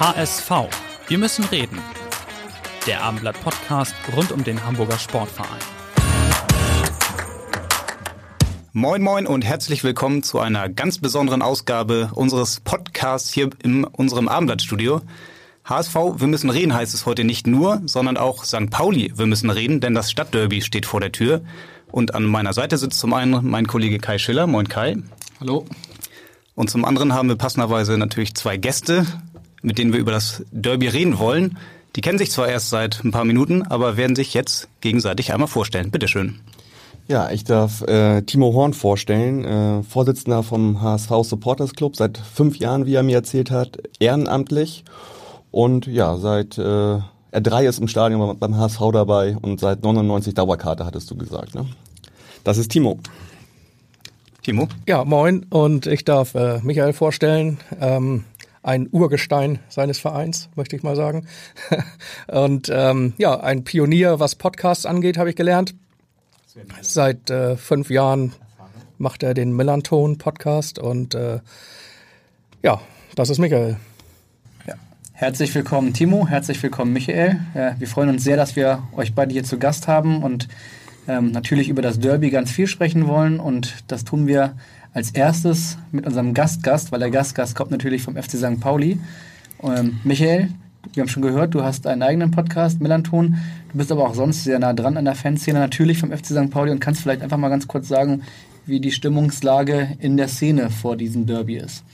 HSV. Wir müssen reden. Der Abendblatt-Podcast rund um den Hamburger Sportverein. Moin Moin und herzlich willkommen zu einer ganz besonderen Ausgabe unseres Podcasts hier in unserem Abendblattstudio. HSV, wir müssen reden heißt es heute nicht nur, sondern auch St. Pauli, wir müssen reden, denn das Stadtderby steht vor der Tür. Und an meiner Seite sitzt zum einen mein Kollege Kai Schiller. Moin Kai. Hallo. Und zum anderen haben wir passenderweise natürlich zwei Gäste, mit denen wir über das Derby reden wollen. Die kennen sich zwar erst seit ein paar Minuten, aber werden sich jetzt gegenseitig einmal vorstellen. Bitteschön. Ja, ich darf äh, Timo Horn vorstellen, äh, Vorsitzender vom HSV Supporters Club, seit fünf Jahren, wie er mir erzählt hat, ehrenamtlich und ja, seit äh, R3 ist im Stadion beim HSV dabei und seit 99 Dauerkarte, hattest du gesagt. Ne? Das ist Timo. Timo? Ja, moin und ich darf äh, Michael vorstellen. Ähm, ein Urgestein seines Vereins, möchte ich mal sagen. und ähm, ja, ein Pionier, was Podcasts angeht, habe ich gelernt. Seit äh, fünf Jahren macht er den Melanton-Podcast und äh, ja, das ist Michael. Ja. Herzlich willkommen, Timo. Herzlich willkommen, Michael. Ja, wir freuen uns sehr, dass wir euch beide hier zu Gast haben und ähm, natürlich über das Derby ganz viel sprechen wollen. Und das tun wir als erstes mit unserem Gastgast, weil der Gastgast kommt natürlich vom FC St. Pauli. Ähm, Michael, wir haben schon gehört, du hast einen eigenen Podcast, Melanton. Du bist aber auch sonst sehr nah dran an der Fanszene, natürlich vom FC St. Pauli und kannst vielleicht einfach mal ganz kurz sagen, wie die Stimmungslage in der Szene vor diesem Derby ist.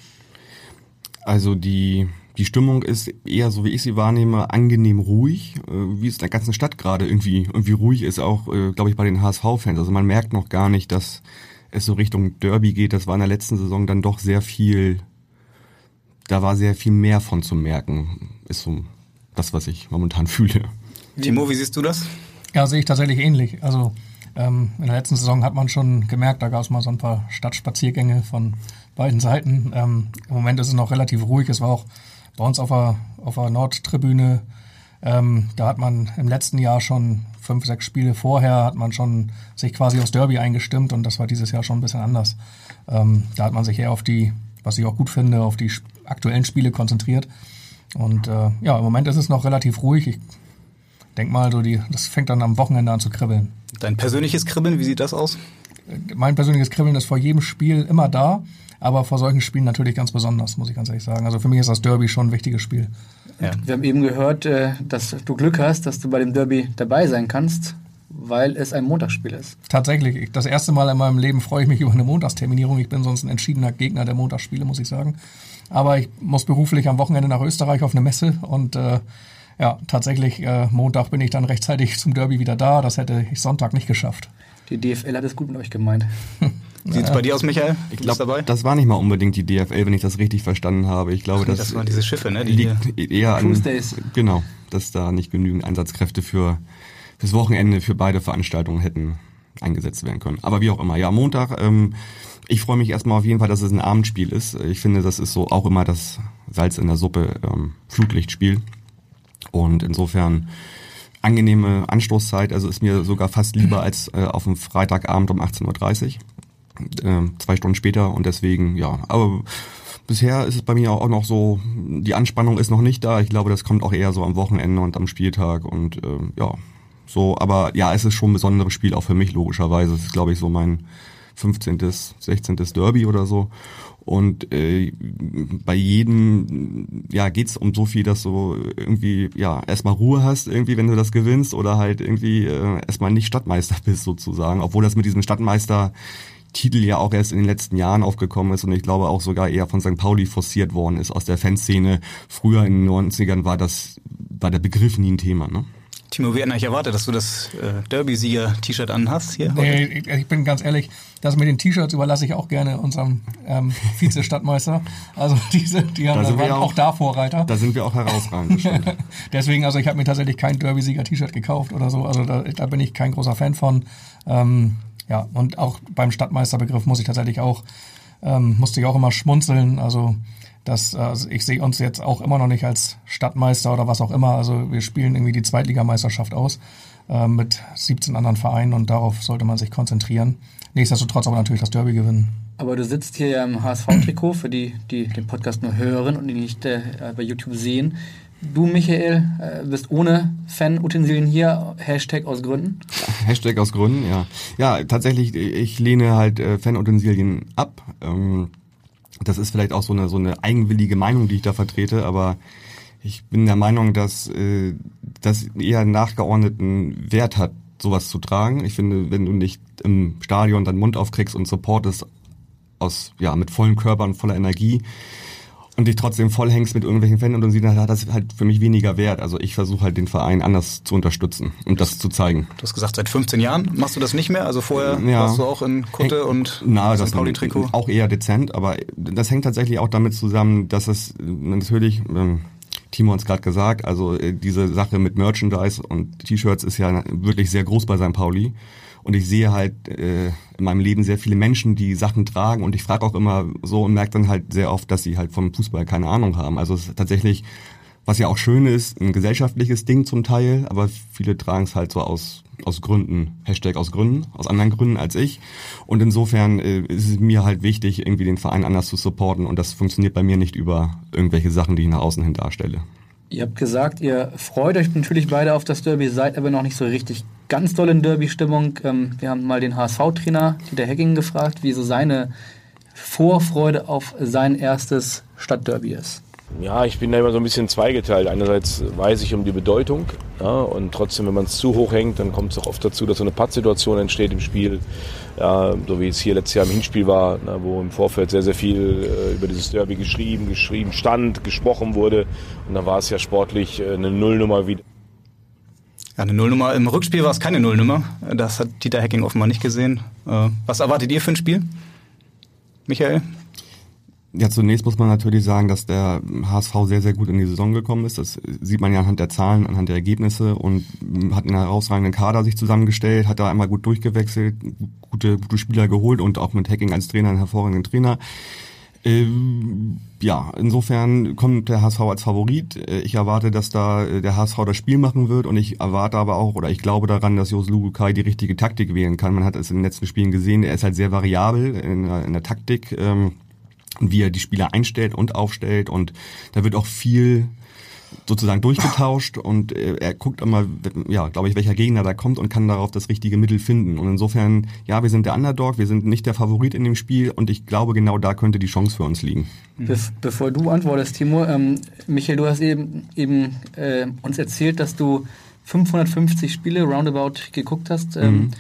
Also die, die Stimmung ist eher, so wie ich sie wahrnehme, angenehm ruhig, äh, wie es in der ganzen Stadt gerade irgendwie, irgendwie ruhig ist, auch, äh, glaube ich, bei den HSV-Fans. Also man merkt noch gar nicht, dass es so Richtung Derby geht. Das war in der letzten Saison dann doch sehr viel, da war sehr viel mehr von zu merken, ist so das, was ich momentan fühle. Timo, wie siehst du das? Ja, sehe ich tatsächlich ähnlich. Also ähm, in der letzten Saison hat man schon gemerkt, da gab es mal so ein paar Stadtspaziergänge von beiden Seiten. Ähm, Im Moment ist es noch relativ ruhig. Es war auch bei uns auf der, auf der Nordtribüne. Ähm, da hat man im letzten Jahr schon fünf, sechs Spiele vorher hat man schon sich quasi aufs Derby eingestimmt und das war dieses Jahr schon ein bisschen anders. Ähm, da hat man sich eher auf die, was ich auch gut finde, auf die aktuellen Spiele konzentriert. Und äh, ja, im Moment ist es noch relativ ruhig. Ich denk mal, so die, das fängt dann am Wochenende an zu kribbeln. Dein persönliches Kribbeln, wie sieht das aus? Mein persönliches Kribbeln ist vor jedem Spiel immer da, aber vor solchen Spielen natürlich ganz besonders, muss ich ganz ehrlich sagen. Also für mich ist das Derby schon ein wichtiges Spiel. Ja. Wir haben eben gehört, äh, dass du Glück hast, dass du bei dem Derby dabei sein kannst, weil es ein Montagsspiel ist. Tatsächlich. Das erste Mal in meinem Leben freue ich mich über eine Montagsterminierung. Ich bin sonst ein entschiedener Gegner der Montagsspiele, muss ich sagen. Aber ich muss beruflich am Wochenende nach Österreich auf eine Messe und äh, ja, tatsächlich äh, Montag bin ich dann rechtzeitig zum Derby wieder da. Das hätte ich Sonntag nicht geschafft. Die DFL hat es gut mit euch gemeint. Sieht es bei dir aus, Michael? Ich glaube, das war nicht mal unbedingt die DFL, wenn ich das richtig verstanden habe. Ich glaube, Ach, das, das waren diese Schiffe, ne? Die liegt eher an, genau, dass da nicht genügend Einsatzkräfte für fürs Wochenende für beide Veranstaltungen hätten eingesetzt werden können. Aber wie auch immer, ja, Montag. Ähm, ich freue mich erstmal auf jeden Fall, dass es ein Abendspiel ist. Ich finde, das ist so auch immer das Salz in der Suppe ähm, Flutlichtspiel. Und insofern angenehme Anstoßzeit, also ist mir sogar fast lieber als äh, auf dem Freitagabend um 18.30 Uhr. Äh, zwei Stunden später und deswegen, ja, aber bisher ist es bei mir auch noch so, die Anspannung ist noch nicht da. Ich glaube, das kommt auch eher so am Wochenende und am Spieltag und äh, ja, so, aber ja, es ist schon ein besonderes Spiel, auch für mich logischerweise. Es ist, glaube ich, so mein 15., 16. Derby oder so. Und äh, bei jedem ja geht's um so viel, dass du irgendwie ja erstmal Ruhe hast, irgendwie, wenn du das gewinnst, oder halt irgendwie äh, erstmal nicht Stadtmeister bist sozusagen, obwohl das mit diesem Stadtmeister Titel ja auch erst in den letzten Jahren aufgekommen ist und ich glaube auch sogar eher von St. Pauli forciert worden ist aus der Fanszene. Früher in den 90ern war das, war der Begriff nie ein Thema, ne? Timo, wir hätten eigentlich erwartet, dass du das äh, Derby-Sieger-T-Shirt anhast hier. Nee, ich, ich, bin ganz ehrlich, das mit den T-Shirts überlasse ich auch gerne unserem ähm, Vize-Stadtmeister. Also diese, die haben, da waren auch, auch, da Vorreiter. Da sind wir auch herausragend. Deswegen, also ich habe mir tatsächlich kein Derby-Sieger-T-Shirt gekauft oder so. Also da, da bin ich kein großer Fan von. Ähm, ja, und auch beim Stadtmeisterbegriff muss ich tatsächlich auch, ähm, musste ich auch immer schmunzeln. Also das, also ich sehe uns jetzt auch immer noch nicht als Stadtmeister oder was auch immer. Also wir spielen irgendwie die Zweitligameisterschaft aus äh, mit 17 anderen Vereinen und darauf sollte man sich konzentrieren. Nichtsdestotrotz aber natürlich das Derby gewinnen. Aber du sitzt hier ja im HSV-Trikot, für die, die den Podcast nur hören und ihn nicht äh, bei YouTube sehen. Du, Michael, äh, bist ohne Fan-Utensilien hier, Hashtag aus Gründen? Hashtag aus Gründen, ja. Ja, tatsächlich, ich lehne halt äh, Fan-Utensilien ab. Ähm, das ist vielleicht auch so eine, so eine eigenwillige Meinung, die ich da vertrete, aber ich bin der Meinung, dass äh, das eher einen nachgeordneten Wert hat, sowas zu tragen. Ich finde, wenn du nicht im Stadion deinen Mund aufkriegst und supportest aus, ja, mit vollem Körper und voller Energie, und dich trotzdem vollhängst mit irgendwelchen Fans und dann hat das halt für mich weniger Wert. Also ich versuche halt den Verein anders zu unterstützen und das, das, zu zeigen. Du hast gesagt, seit 15 Jahren machst du das nicht mehr? Also vorher ja. warst du auch in Kutte Häng, und na, St. Pauli-Trikot? Auch eher dezent, aber das hängt tatsächlich auch damit zusammen, dass es natürlich... Ähm, Timo hat es gerade gesagt, also äh, diese Sache mit Merchandise und T-Shirts ist ja wirklich sehr groß bei St. Pauli. Und ich sehe halt äh, in meinem Leben sehr viele Menschen, die Sachen tragen und ich frage auch immer so und merke dann halt sehr oft, dass sie halt vom Fußball keine Ahnung haben. Also es ist tatsächlich, was ja auch schön ist, ein gesellschaftliches Ding zum Teil, aber viele tragen es halt so aus aus Gründen, Hashtag aus Gründen, aus anderen Gründen als ich. Und insofern äh, ist es mir halt wichtig, irgendwie den Verein anders zu supporten und das funktioniert bei mir nicht über irgendwelche Sachen, die ich nach außen hin darstelle. Ihr habt gesagt, ihr freut euch natürlich beide auf das Derby, seid aber noch nicht so richtig ganz doll in Derby-Stimmung. Ähm, wir haben mal den HSV-Trainer Dieter Hecking gefragt, wie so seine Vorfreude auf sein erstes Stadtderby ist. Ja, ich bin da immer so ein bisschen zweigeteilt. Einerseits weiß ich um die Bedeutung ja, und trotzdem, wenn man es zu hoch hängt, dann kommt es auch oft dazu, dass so eine Pattsituation entsteht im Spiel. Ja, so wie es hier letztes Jahr im Hinspiel war, na, wo im Vorfeld sehr, sehr viel äh, über dieses Derby geschrieben, geschrieben stand, gesprochen wurde. Und dann war es ja sportlich äh, eine Nullnummer wieder. Ja, eine Nullnummer. Im Rückspiel war es keine Nullnummer. Das hat Dieter Hacking offenbar nicht gesehen. Äh, was erwartet ihr für ein Spiel? Michael? Ja, zunächst muss man natürlich sagen, dass der HSV sehr, sehr gut in die Saison gekommen ist. Das sieht man ja anhand der Zahlen, anhand der Ergebnisse und hat einen herausragenden Kader sich zusammengestellt, hat da einmal gut durchgewechselt, gute, gute Spieler geholt und auch mit Hacking als Trainer einen hervorragenden Trainer. Ähm, ja, insofern kommt der HSV als Favorit. Ich erwarte, dass da der HSV das Spiel machen wird und ich erwarte aber auch, oder ich glaube daran, dass Jos Lugukai die richtige Taktik wählen kann. Man hat es in den letzten Spielen gesehen, er ist halt sehr variabel in, in der Taktik. Ähm, wie er die Spieler einstellt und aufstellt und da wird auch viel sozusagen durchgetauscht und er guckt immer, ja, glaube ich, welcher Gegner da kommt und kann darauf das richtige Mittel finden. Und insofern, ja, wir sind der Underdog, wir sind nicht der Favorit in dem Spiel und ich glaube, genau da könnte die Chance für uns liegen. Be bevor du antwortest, Timo, ähm, Michael, du hast eben, eben äh, uns erzählt, dass du 550 Spiele roundabout geguckt hast. Ähm, mhm.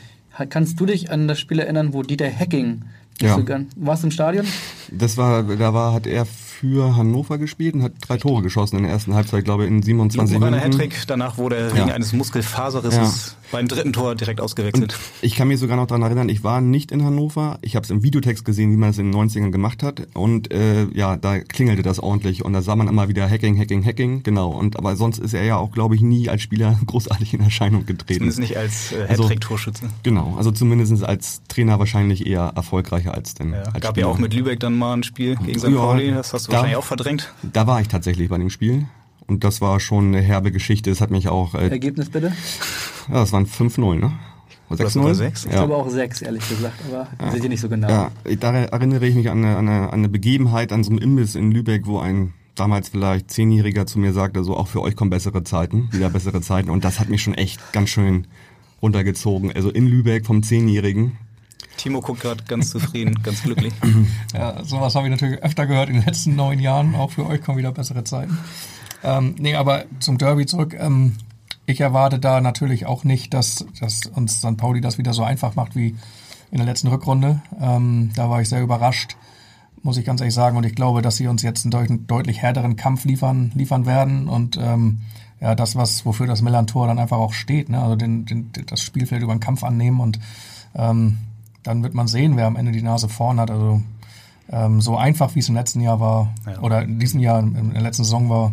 Kannst du dich an das Spiel erinnern, wo Dieter Hacking ja. Warst du im Stadion? Das war, da war, hat er für Hannover gespielt und hat drei Tore geschossen in der ersten Halbzeit, glaube ich, in 27 Minuten. Hattrick, danach wurde er wegen eines Muskelfaserrisses ja. beim dritten Tor direkt ausgewechselt. Und ich kann mich sogar noch daran erinnern, ich war nicht in Hannover, ich habe es im Videotext gesehen, wie man es in den 90ern gemacht hat und äh, ja, da klingelte das ordentlich und da sah man immer wieder Hacking, Hacking, Hacking, genau. Und aber sonst ist er ja auch, glaube ich, nie als Spieler großartig in Erscheinung getreten. Zumindest nicht als äh, also Hattrick-Torschütze. Also, genau, also zumindest als Trainer wahrscheinlich eher erfolgreicher als denn ja, als Gab Spieler. ja auch mit Lübeck dann mal ein Spiel gegen St. Ja, Pauli, das hast du da, wahrscheinlich auch verdrängt. Da war ich tatsächlich bei dem Spiel. Und das war schon eine herbe Geschichte. Es hat mich auch. Äh, Ergebnis bitte? Ja, das waren 5-0, ne? 6-0? 6? Ich ja. glaube auch 6, ehrlich gesagt, aber ja. seht ihr nicht so genau. Ja, da erinnere ich mich an eine, an, eine, an eine Begebenheit, an so einem Imbiss in Lübeck, wo ein damals vielleicht Zehnjähriger zu mir sagte, so auch für euch kommen bessere Zeiten, wieder bessere Zeiten. Und das hat mich schon echt ganz schön runtergezogen. Also in Lübeck vom Zehnjährigen, Timo guckt gerade ganz zufrieden, ganz glücklich. Ja, sowas habe ich natürlich öfter gehört in den letzten neun Jahren. Auch für euch kommen wieder bessere Zeiten. Ähm, nee, aber zum Derby zurück. Ähm, ich erwarte da natürlich auch nicht, dass, dass uns St. Pauli das wieder so einfach macht wie in der letzten Rückrunde. Ähm, da war ich sehr überrascht, muss ich ganz ehrlich sagen. Und ich glaube, dass sie uns jetzt einen deut deutlich härteren Kampf liefern, liefern werden. Und ähm, ja das, was wofür das Millantor dann einfach auch steht. Ne? Also den, den, das Spielfeld über den Kampf annehmen und ähm, dann wird man sehen, wer am Ende die Nase vorn hat. Also ähm, so einfach, wie es im letzten Jahr war, ja. oder in diesem Jahr, in der letzten Saison war.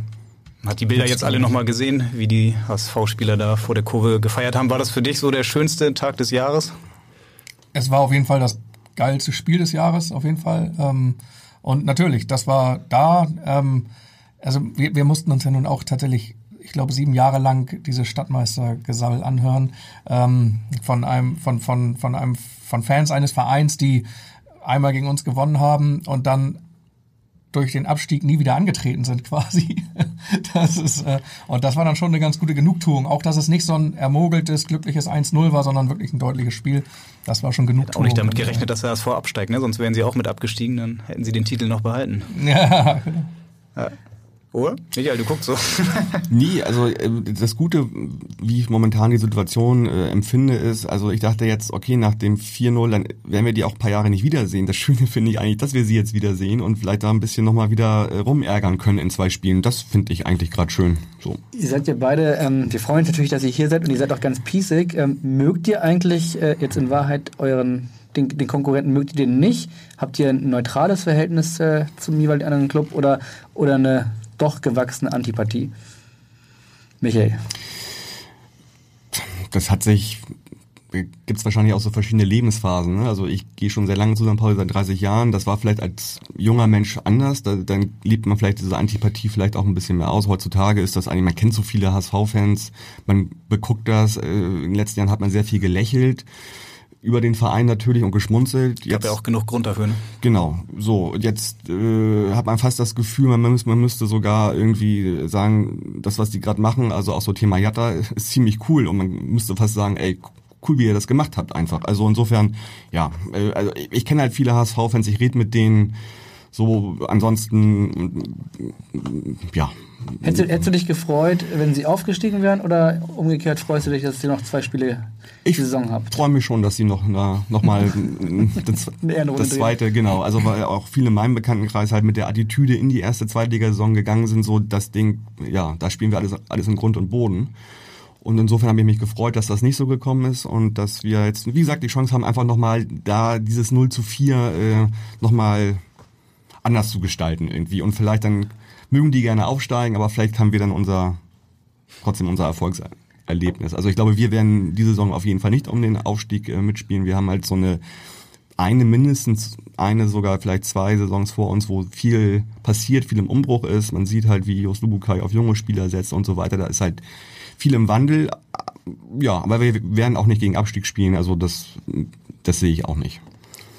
Man hat die Bilder jetzt alle nochmal gesehen, wie die HSV-Spieler da vor der Kurve gefeiert haben. War das für dich so der schönste Tag des Jahres? Es war auf jeden Fall das geilste Spiel des Jahres, auf jeden Fall. Ähm, und natürlich, das war da. Ähm, also wir, wir mussten uns ja nun auch tatsächlich ich glaube, sieben Jahre lang diese Stadtmeistergesammel anhören ähm, von einem, von, von, von einem, von Fans eines Vereins, die einmal gegen uns gewonnen haben und dann durch den Abstieg nie wieder angetreten sind quasi. Das ist, äh, und das war dann schon eine ganz gute Genugtuung. Auch, dass es nicht so ein ermogeltes, glückliches 1-0 war, sondern wirklich ein deutliches Spiel. Das war schon genug. Auch nicht damit gerechnet, dass er das absteigt, ne? sonst wären sie auch mit abgestiegen, dann hätten sie den Titel noch behalten. Ja, genau. Ja. Oder? Michael, du guckst so. Nie, also äh, das Gute, wie ich momentan die Situation äh, empfinde, ist, also ich dachte jetzt, okay, nach dem 4-0, dann werden wir die auch ein paar Jahre nicht wiedersehen. Das Schöne finde ich eigentlich, dass wir sie jetzt wiedersehen und vielleicht da ein bisschen nochmal wieder äh, rumärgern können in zwei Spielen. Das finde ich eigentlich gerade schön. So. Ihr seid ja beide, ähm, wir freuen uns natürlich, dass ihr hier seid und ihr seid auch ganz piesig. Ähm, mögt ihr eigentlich äh, jetzt in Wahrheit euren den, den, Konkurrenten mögt ihr den nicht? Habt ihr ein neutrales Verhältnis äh, zum jeweils anderen Club oder, oder eine doch gewachsene Antipathie. Michael. Das hat sich gibt es wahrscheinlich auch so verschiedene Lebensphasen. Ne? Also ich gehe schon sehr lange zu St. Pauli, seit 30 Jahren. Das war vielleicht als junger Mensch anders. Da, dann liebt man vielleicht diese Antipathie vielleicht auch ein bisschen mehr aus. Heutzutage ist das eigentlich, man kennt so viele HSV-Fans, man beguckt das. Äh, in den letzten Jahren hat man sehr viel gelächelt über den Verein natürlich und geschmunzelt. Jetzt, Gab ja auch genug Grund dafür, ne? Genau. So, jetzt äh, hat man fast das Gefühl, man, müsste, man müsste sogar irgendwie sagen, das, was die gerade machen, also auch so Thema Jatta, ist ziemlich cool und man müsste fast sagen, ey, cool, wie ihr das gemacht habt einfach. Also insofern, ja, äh, also ich kenne halt viele HSV-Fans, ich rede mit denen so ansonsten, ja. Hättest du, hättest du dich gefreut, wenn sie aufgestiegen wären oder umgekehrt freust du dich, dass sie noch zwei Spiele ich Saison habt? Ich freue mich schon, dass sie noch, na, noch mal das, das zweite, genau. Also weil auch viele in meinem Bekanntenkreis halt mit der Attitüde in die erste Zweitligasaison gegangen sind, so das Ding, ja, da spielen wir alles, alles in Grund und Boden. Und insofern habe ich mich gefreut, dass das nicht so gekommen ist und dass wir jetzt, wie gesagt, die Chance haben, einfach nochmal da dieses 0 zu 4 äh, nochmal anders zu gestalten irgendwie. Und vielleicht dann mögen die gerne aufsteigen, aber vielleicht haben wir dann unser, trotzdem unser Erfolgserlebnis. Also ich glaube, wir werden diese Saison auf jeden Fall nicht um den Aufstieg äh, mitspielen. Wir haben halt so eine, eine mindestens, eine sogar vielleicht zwei Saisons vor uns, wo viel passiert, viel im Umbruch ist. Man sieht halt, wie Jos Lubukai auf junge Spieler setzt und so weiter. Da ist halt viel im Wandel. Ja, aber wir werden auch nicht gegen Abstieg spielen. Also das, das sehe ich auch nicht.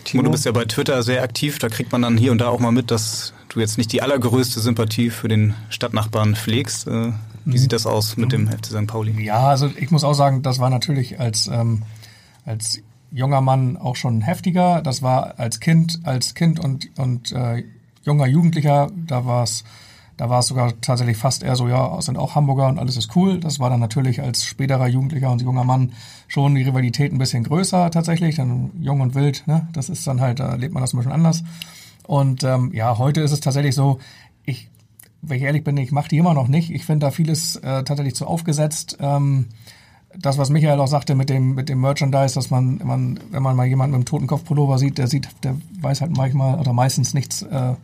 Timo, du bist ja bei Twitter sehr aktiv, da kriegt man dann hier und da auch mal mit, dass du jetzt nicht die allergrößte Sympathie für den Stadtnachbarn pflegst. Äh, wie sieht das aus mit dem FC St. Pauli? Ja, also ich muss auch sagen, das war natürlich als, ähm, als junger Mann auch schon heftiger. Das war als Kind, als Kind und, und äh, junger Jugendlicher, da war es da war es sogar tatsächlich fast eher so, ja, sind auch Hamburger und alles ist cool. Das war dann natürlich als späterer Jugendlicher und junger Mann schon die Rivalität ein bisschen größer tatsächlich. Dann jung und wild, ne? Das ist dann halt, da lebt man das ein bisschen anders. Und ähm, ja, heute ist es tatsächlich so, ich, wenn ich ehrlich bin, ich mache die immer noch nicht. Ich finde da vieles äh, tatsächlich zu aufgesetzt. Ähm, das, was Michael auch sagte mit dem, mit dem Merchandise, dass man, man, wenn man mal jemanden mit einem Totenkopfpullover sieht, der sieht, der weiß halt manchmal oder meistens nichts, äh,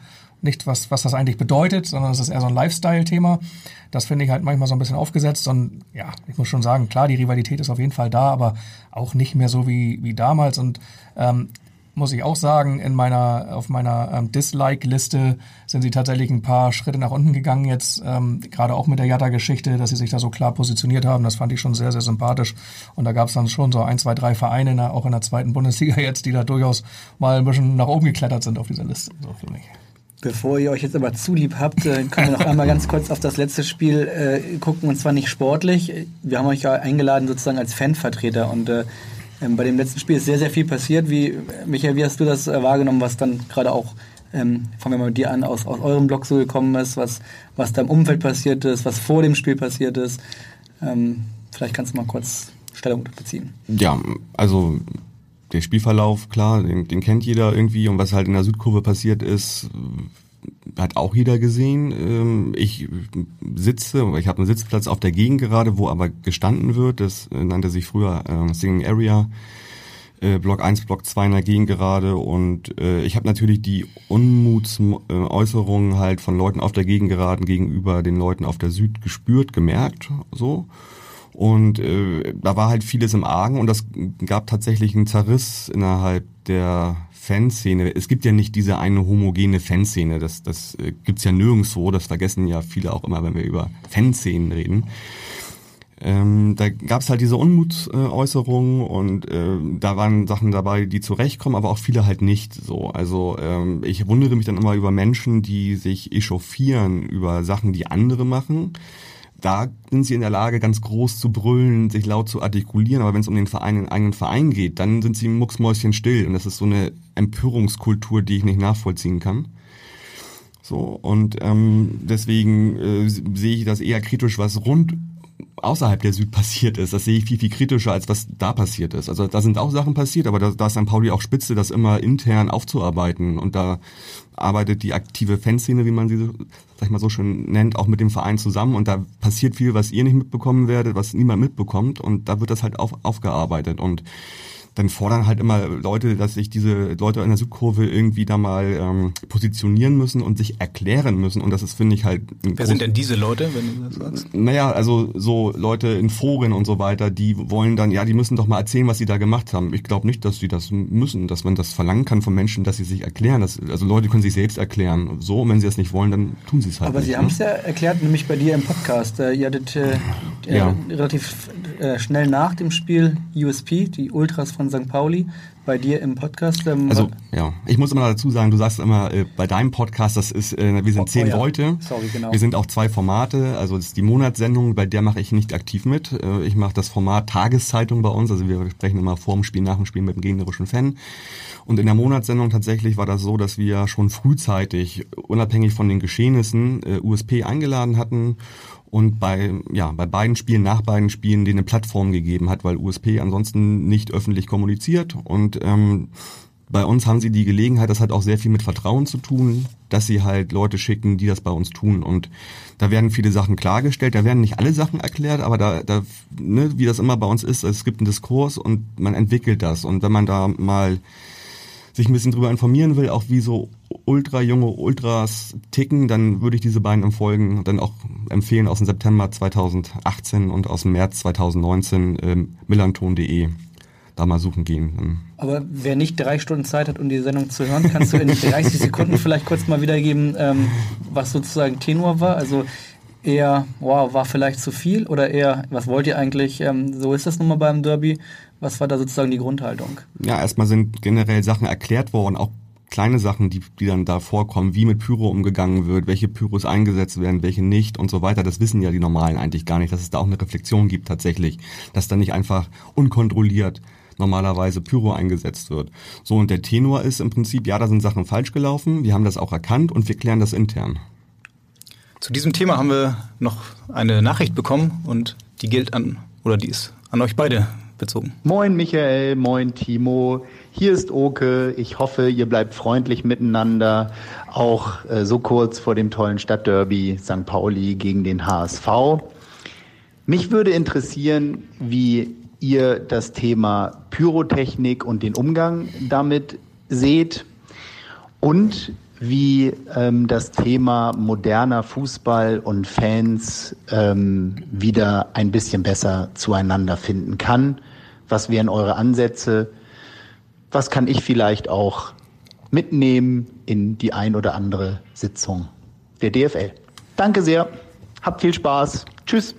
nicht, was, was das eigentlich bedeutet, sondern es ist eher so ein Lifestyle-Thema. Das finde ich halt manchmal so ein bisschen aufgesetzt. Und ja, ich muss schon sagen, klar, die Rivalität ist auf jeden Fall da, aber auch nicht mehr so wie, wie damals. Und ähm, muss ich auch sagen, in meiner, auf meiner ähm, Dislike-Liste sind sie tatsächlich ein paar Schritte nach unten gegangen jetzt, ähm, gerade auch mit der Jatta-Geschichte, dass sie sich da so klar positioniert haben. Das fand ich schon sehr, sehr sympathisch. Und da gab es dann schon so ein, zwei, drei Vereine, in der, auch in der zweiten Bundesliga jetzt, die da durchaus mal ein bisschen nach oben geklettert sind auf dieser Liste. So für mich. Bevor ihr euch jetzt aber zu lieb habt, äh, können wir noch einmal ganz kurz auf das letzte Spiel äh, gucken und zwar nicht sportlich. Wir haben euch ja eingeladen sozusagen als Fanvertreter und äh, ähm, bei dem letzten Spiel ist sehr, sehr viel passiert. Wie, Michael, wie hast du das äh, wahrgenommen, was dann gerade auch, ähm, fangen wir mal mit dir an, aus, aus eurem Blog so gekommen ist, was, was da im Umfeld passiert ist, was vor dem Spiel passiert ist? Ähm, vielleicht kannst du mal kurz Stellung beziehen. Ja, also der Spielverlauf, klar, den, den, kennt jeder irgendwie und was halt in der Südkurve passiert ist, hat auch jeder gesehen. Ähm, ich sitze, ich habe einen Sitzplatz auf der Gegend gerade, wo aber gestanden wird. Das nannte sich früher äh, Singing Area. Äh, Block 1, Block 2 in der Gegend gerade und äh, ich habe natürlich die Unmutsäußerungen halt von Leuten auf der Gegend gegenüber den Leuten auf der Süd gespürt, gemerkt, so. Und äh, da war halt vieles im Argen und das gab tatsächlich einen Zerriss innerhalb der Fanszene. Es gibt ja nicht diese eine homogene Fanszene, das, das äh, gibt's ja nirgendwo, das vergessen ja viele auch immer, wenn wir über Fanszenen reden. Ähm, da gab es halt diese Unmutsäußerungen und äh, da waren Sachen dabei, die zurechtkommen, aber auch viele halt nicht so. Also ähm, ich wundere mich dann immer über Menschen, die sich echauffieren über Sachen, die andere machen da sind sie in der Lage, ganz groß zu brüllen, sich laut zu artikulieren, aber wenn es um den Verein, den eigenen Verein geht, dann sind sie mucksmäuschen still und das ist so eine Empörungskultur, die ich nicht nachvollziehen kann. So und ähm, deswegen äh, sehe ich das eher kritisch, was rund außerhalb der Süd passiert ist. Das sehe ich viel, viel kritischer, als was da passiert ist. Also da sind auch Sachen passiert, aber da, da ist St. Pauli auch spitze, das immer intern aufzuarbeiten. Und da arbeitet die aktive Fanszene, wie man sie, sag ich mal so schön nennt, auch mit dem Verein zusammen. Und da passiert viel, was ihr nicht mitbekommen werdet, was niemand mitbekommt. Und da wird das halt auf, aufgearbeitet. Und dann fordern halt immer Leute, dass sich diese Leute in der Südkurve irgendwie da mal ähm, positionieren müssen und sich erklären müssen. Und das ist, finde ich, halt. Wer sind denn diese Leute, wenn du das sagst? Naja, also so Leute in Foren und so weiter, die wollen dann, ja, die müssen doch mal erzählen, was sie da gemacht haben. Ich glaube nicht, dass sie das müssen, dass man das verlangen kann von Menschen, dass sie sich erklären. Das, also Leute können sich selbst erklären. So, und wenn sie das nicht wollen, dann tun sie es halt. Aber nicht, sie ne? haben es ja erklärt, nämlich bei dir im Podcast. Äh, ihr hattet äh, Ja. äh, relativ äh, schnell nach dem Spiel USP, die Ultras von St. Pauli, bei dir im Podcast. Ähm, Also ja, ich muss immer dazu sagen, du sagst immer äh, bei deinem Podcast, das ist, äh, wir sind Oh, zehn oh ja. Leute. Sorry, genau. Wir sind auch zwei Formate. Also das ist die Monatssendung, bei der mache ich nicht aktiv mit. Äh, ich mache das Format Tageszeitung bei uns. Also wir sprechen immer vor dem Spiel, nach dem Spiel mit dem gegnerischen Fan. Und in der Monatssendung tatsächlich war das so, dass wir schon frühzeitig, unabhängig von den Geschehnissen, äh, USP eingeladen hatten und bei, ja, bei beiden Spielen, nach beiden Spielen, denen eine Plattform gegeben hat, weil USP ansonsten nicht öffentlich kommuniziert und ähm, bei uns haben sie die Gelegenheit, das hat auch sehr viel mit Vertrauen zu tun, dass sie halt Leute schicken, die das bei uns tun. Und da werden viele Sachen klargestellt, da werden nicht alle Sachen erklärt, aber da, da ne, wie das immer bei uns ist, es gibt einen Diskurs und man entwickelt das. Und wenn man da mal sich ein bisschen drüber informieren will, auch wie so ultra junge Ultras ticken, dann würde ich diese beiden Folgen dann auch empfehlen aus dem September 2018 und aus dem März 2019 ähm, millanton.de da mal suchen gehen. Dann Aber wer nicht drei Stunden Zeit hat, um die Sendung zu hören, kannst du in 30 Sekunden vielleicht kurz mal wiedergeben, ähm, was sozusagen Tenor war? Also eher, wow, war vielleicht zu viel oder eher, was wollt ihr eigentlich? Ähm, so ist das nun mal beim Derby. Was war da sozusagen die Grundhaltung? ja, erstmal sind generell Sachen erklärt worden, auch kleine Sachen, die, die dann da vorkommen, wie mit Pyro umgegangen wird, welche Pyros eingesetzt werden, welche nicht und so weiter. Das wissen ja die Normalen eigentlich gar nicht, dass es da auch eine Reflexion gibt tatsächlich, dass da nicht einfach unkontrolliert normalerweise Pyro eingesetzt wird. So, und der Tenor ist im Prinzip, ja, da sind Sachen falsch gelaufen, wir haben das auch erkannt und wir klären das intern. Zu diesem Thema haben wir noch eine Nachricht bekommen und die gilt an, oder die ist an euch beide bezogen. Moin Michael, moin Timo. Hier ist Oke. Ich hoffe, ihr bleibt freundlich miteinander, auch äh, so kurz vor dem tollen Stadtderby St. Pauli gegen den HSV. Mich würde interessieren, wie ihr das Thema Pyrotechnik und den Umgang damit seht und wie ähm, das Thema moderner Fußball und Fans ähm, wieder ein bisschen besser zueinander finden kann. Was wären eure Ansätze? Was kann ich vielleicht auch mitnehmen in die ein oder andere Sitzung der DFL? Danke sehr. Habt viel Spaß. Tschüss.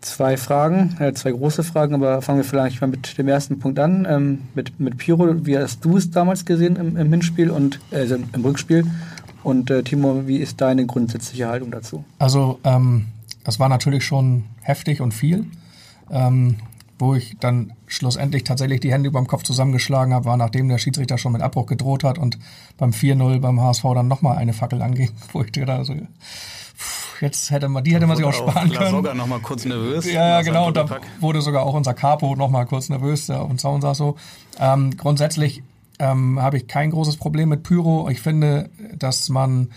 Zwei Fragen, äh, zwei große Fragen, aber fangen wir vielleicht mal mit dem ersten Punkt an. Ähm, mit, mit Pyro, wie hast du es damals gesehen im, im Hinspiel und äh, also im Rückspiel? Und äh, Timo, wie ist deine grundsätzliche Haltung dazu? Also ähm, das war natürlich schon heftig und viel. Ähm, wo ich dann schlussendlich tatsächlich die Hände über dem Kopf zusammengeschlagen habe, war nachdem der Schiedsrichter schon mit Abbruch gedroht hat und beim 4-0 beim HSV dann nochmal eine Fackel anging, wo ich gedacht habe, so, pff, jetzt hätte man, die hätte man sich auch sparen können. sogar noch mal kurz nervös. Ja, genau. Und da wurde sogar auch unser Capo noch mal kurz nervös, der auf dem Zaun saß so. Ähm, grundsätzlich ähm, habe ich kein großes Problem mit Pyro. Ich finde, dass man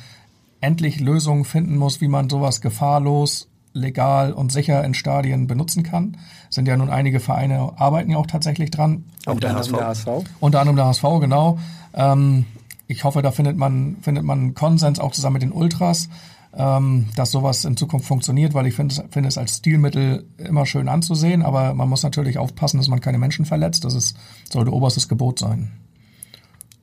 endlich Lösungen finden muss, wie man sowas gefahrlos, legal und sicher in Stadien benutzen kann. Sind ja nun einige Vereine, arbeiten ja auch tatsächlich dran. Auch der HSV. der HSV. Unter anderem der HSV, genau. Ähm, ich hoffe, da findet man, findet man Konsens auch zusammen mit den Ultras, ähm, dass sowas in Zukunft funktioniert, weil ich finde finde es als Stilmittel immer schön anzusehen, aber man muss natürlich aufpassen, dass man keine Menschen verletzt. Das ist, sollte oberstes Gebot sein.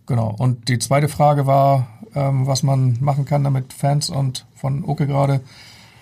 Genau. Und die zweite Frage war, ähm, was man machen kann, damit Fans und von Oke gerade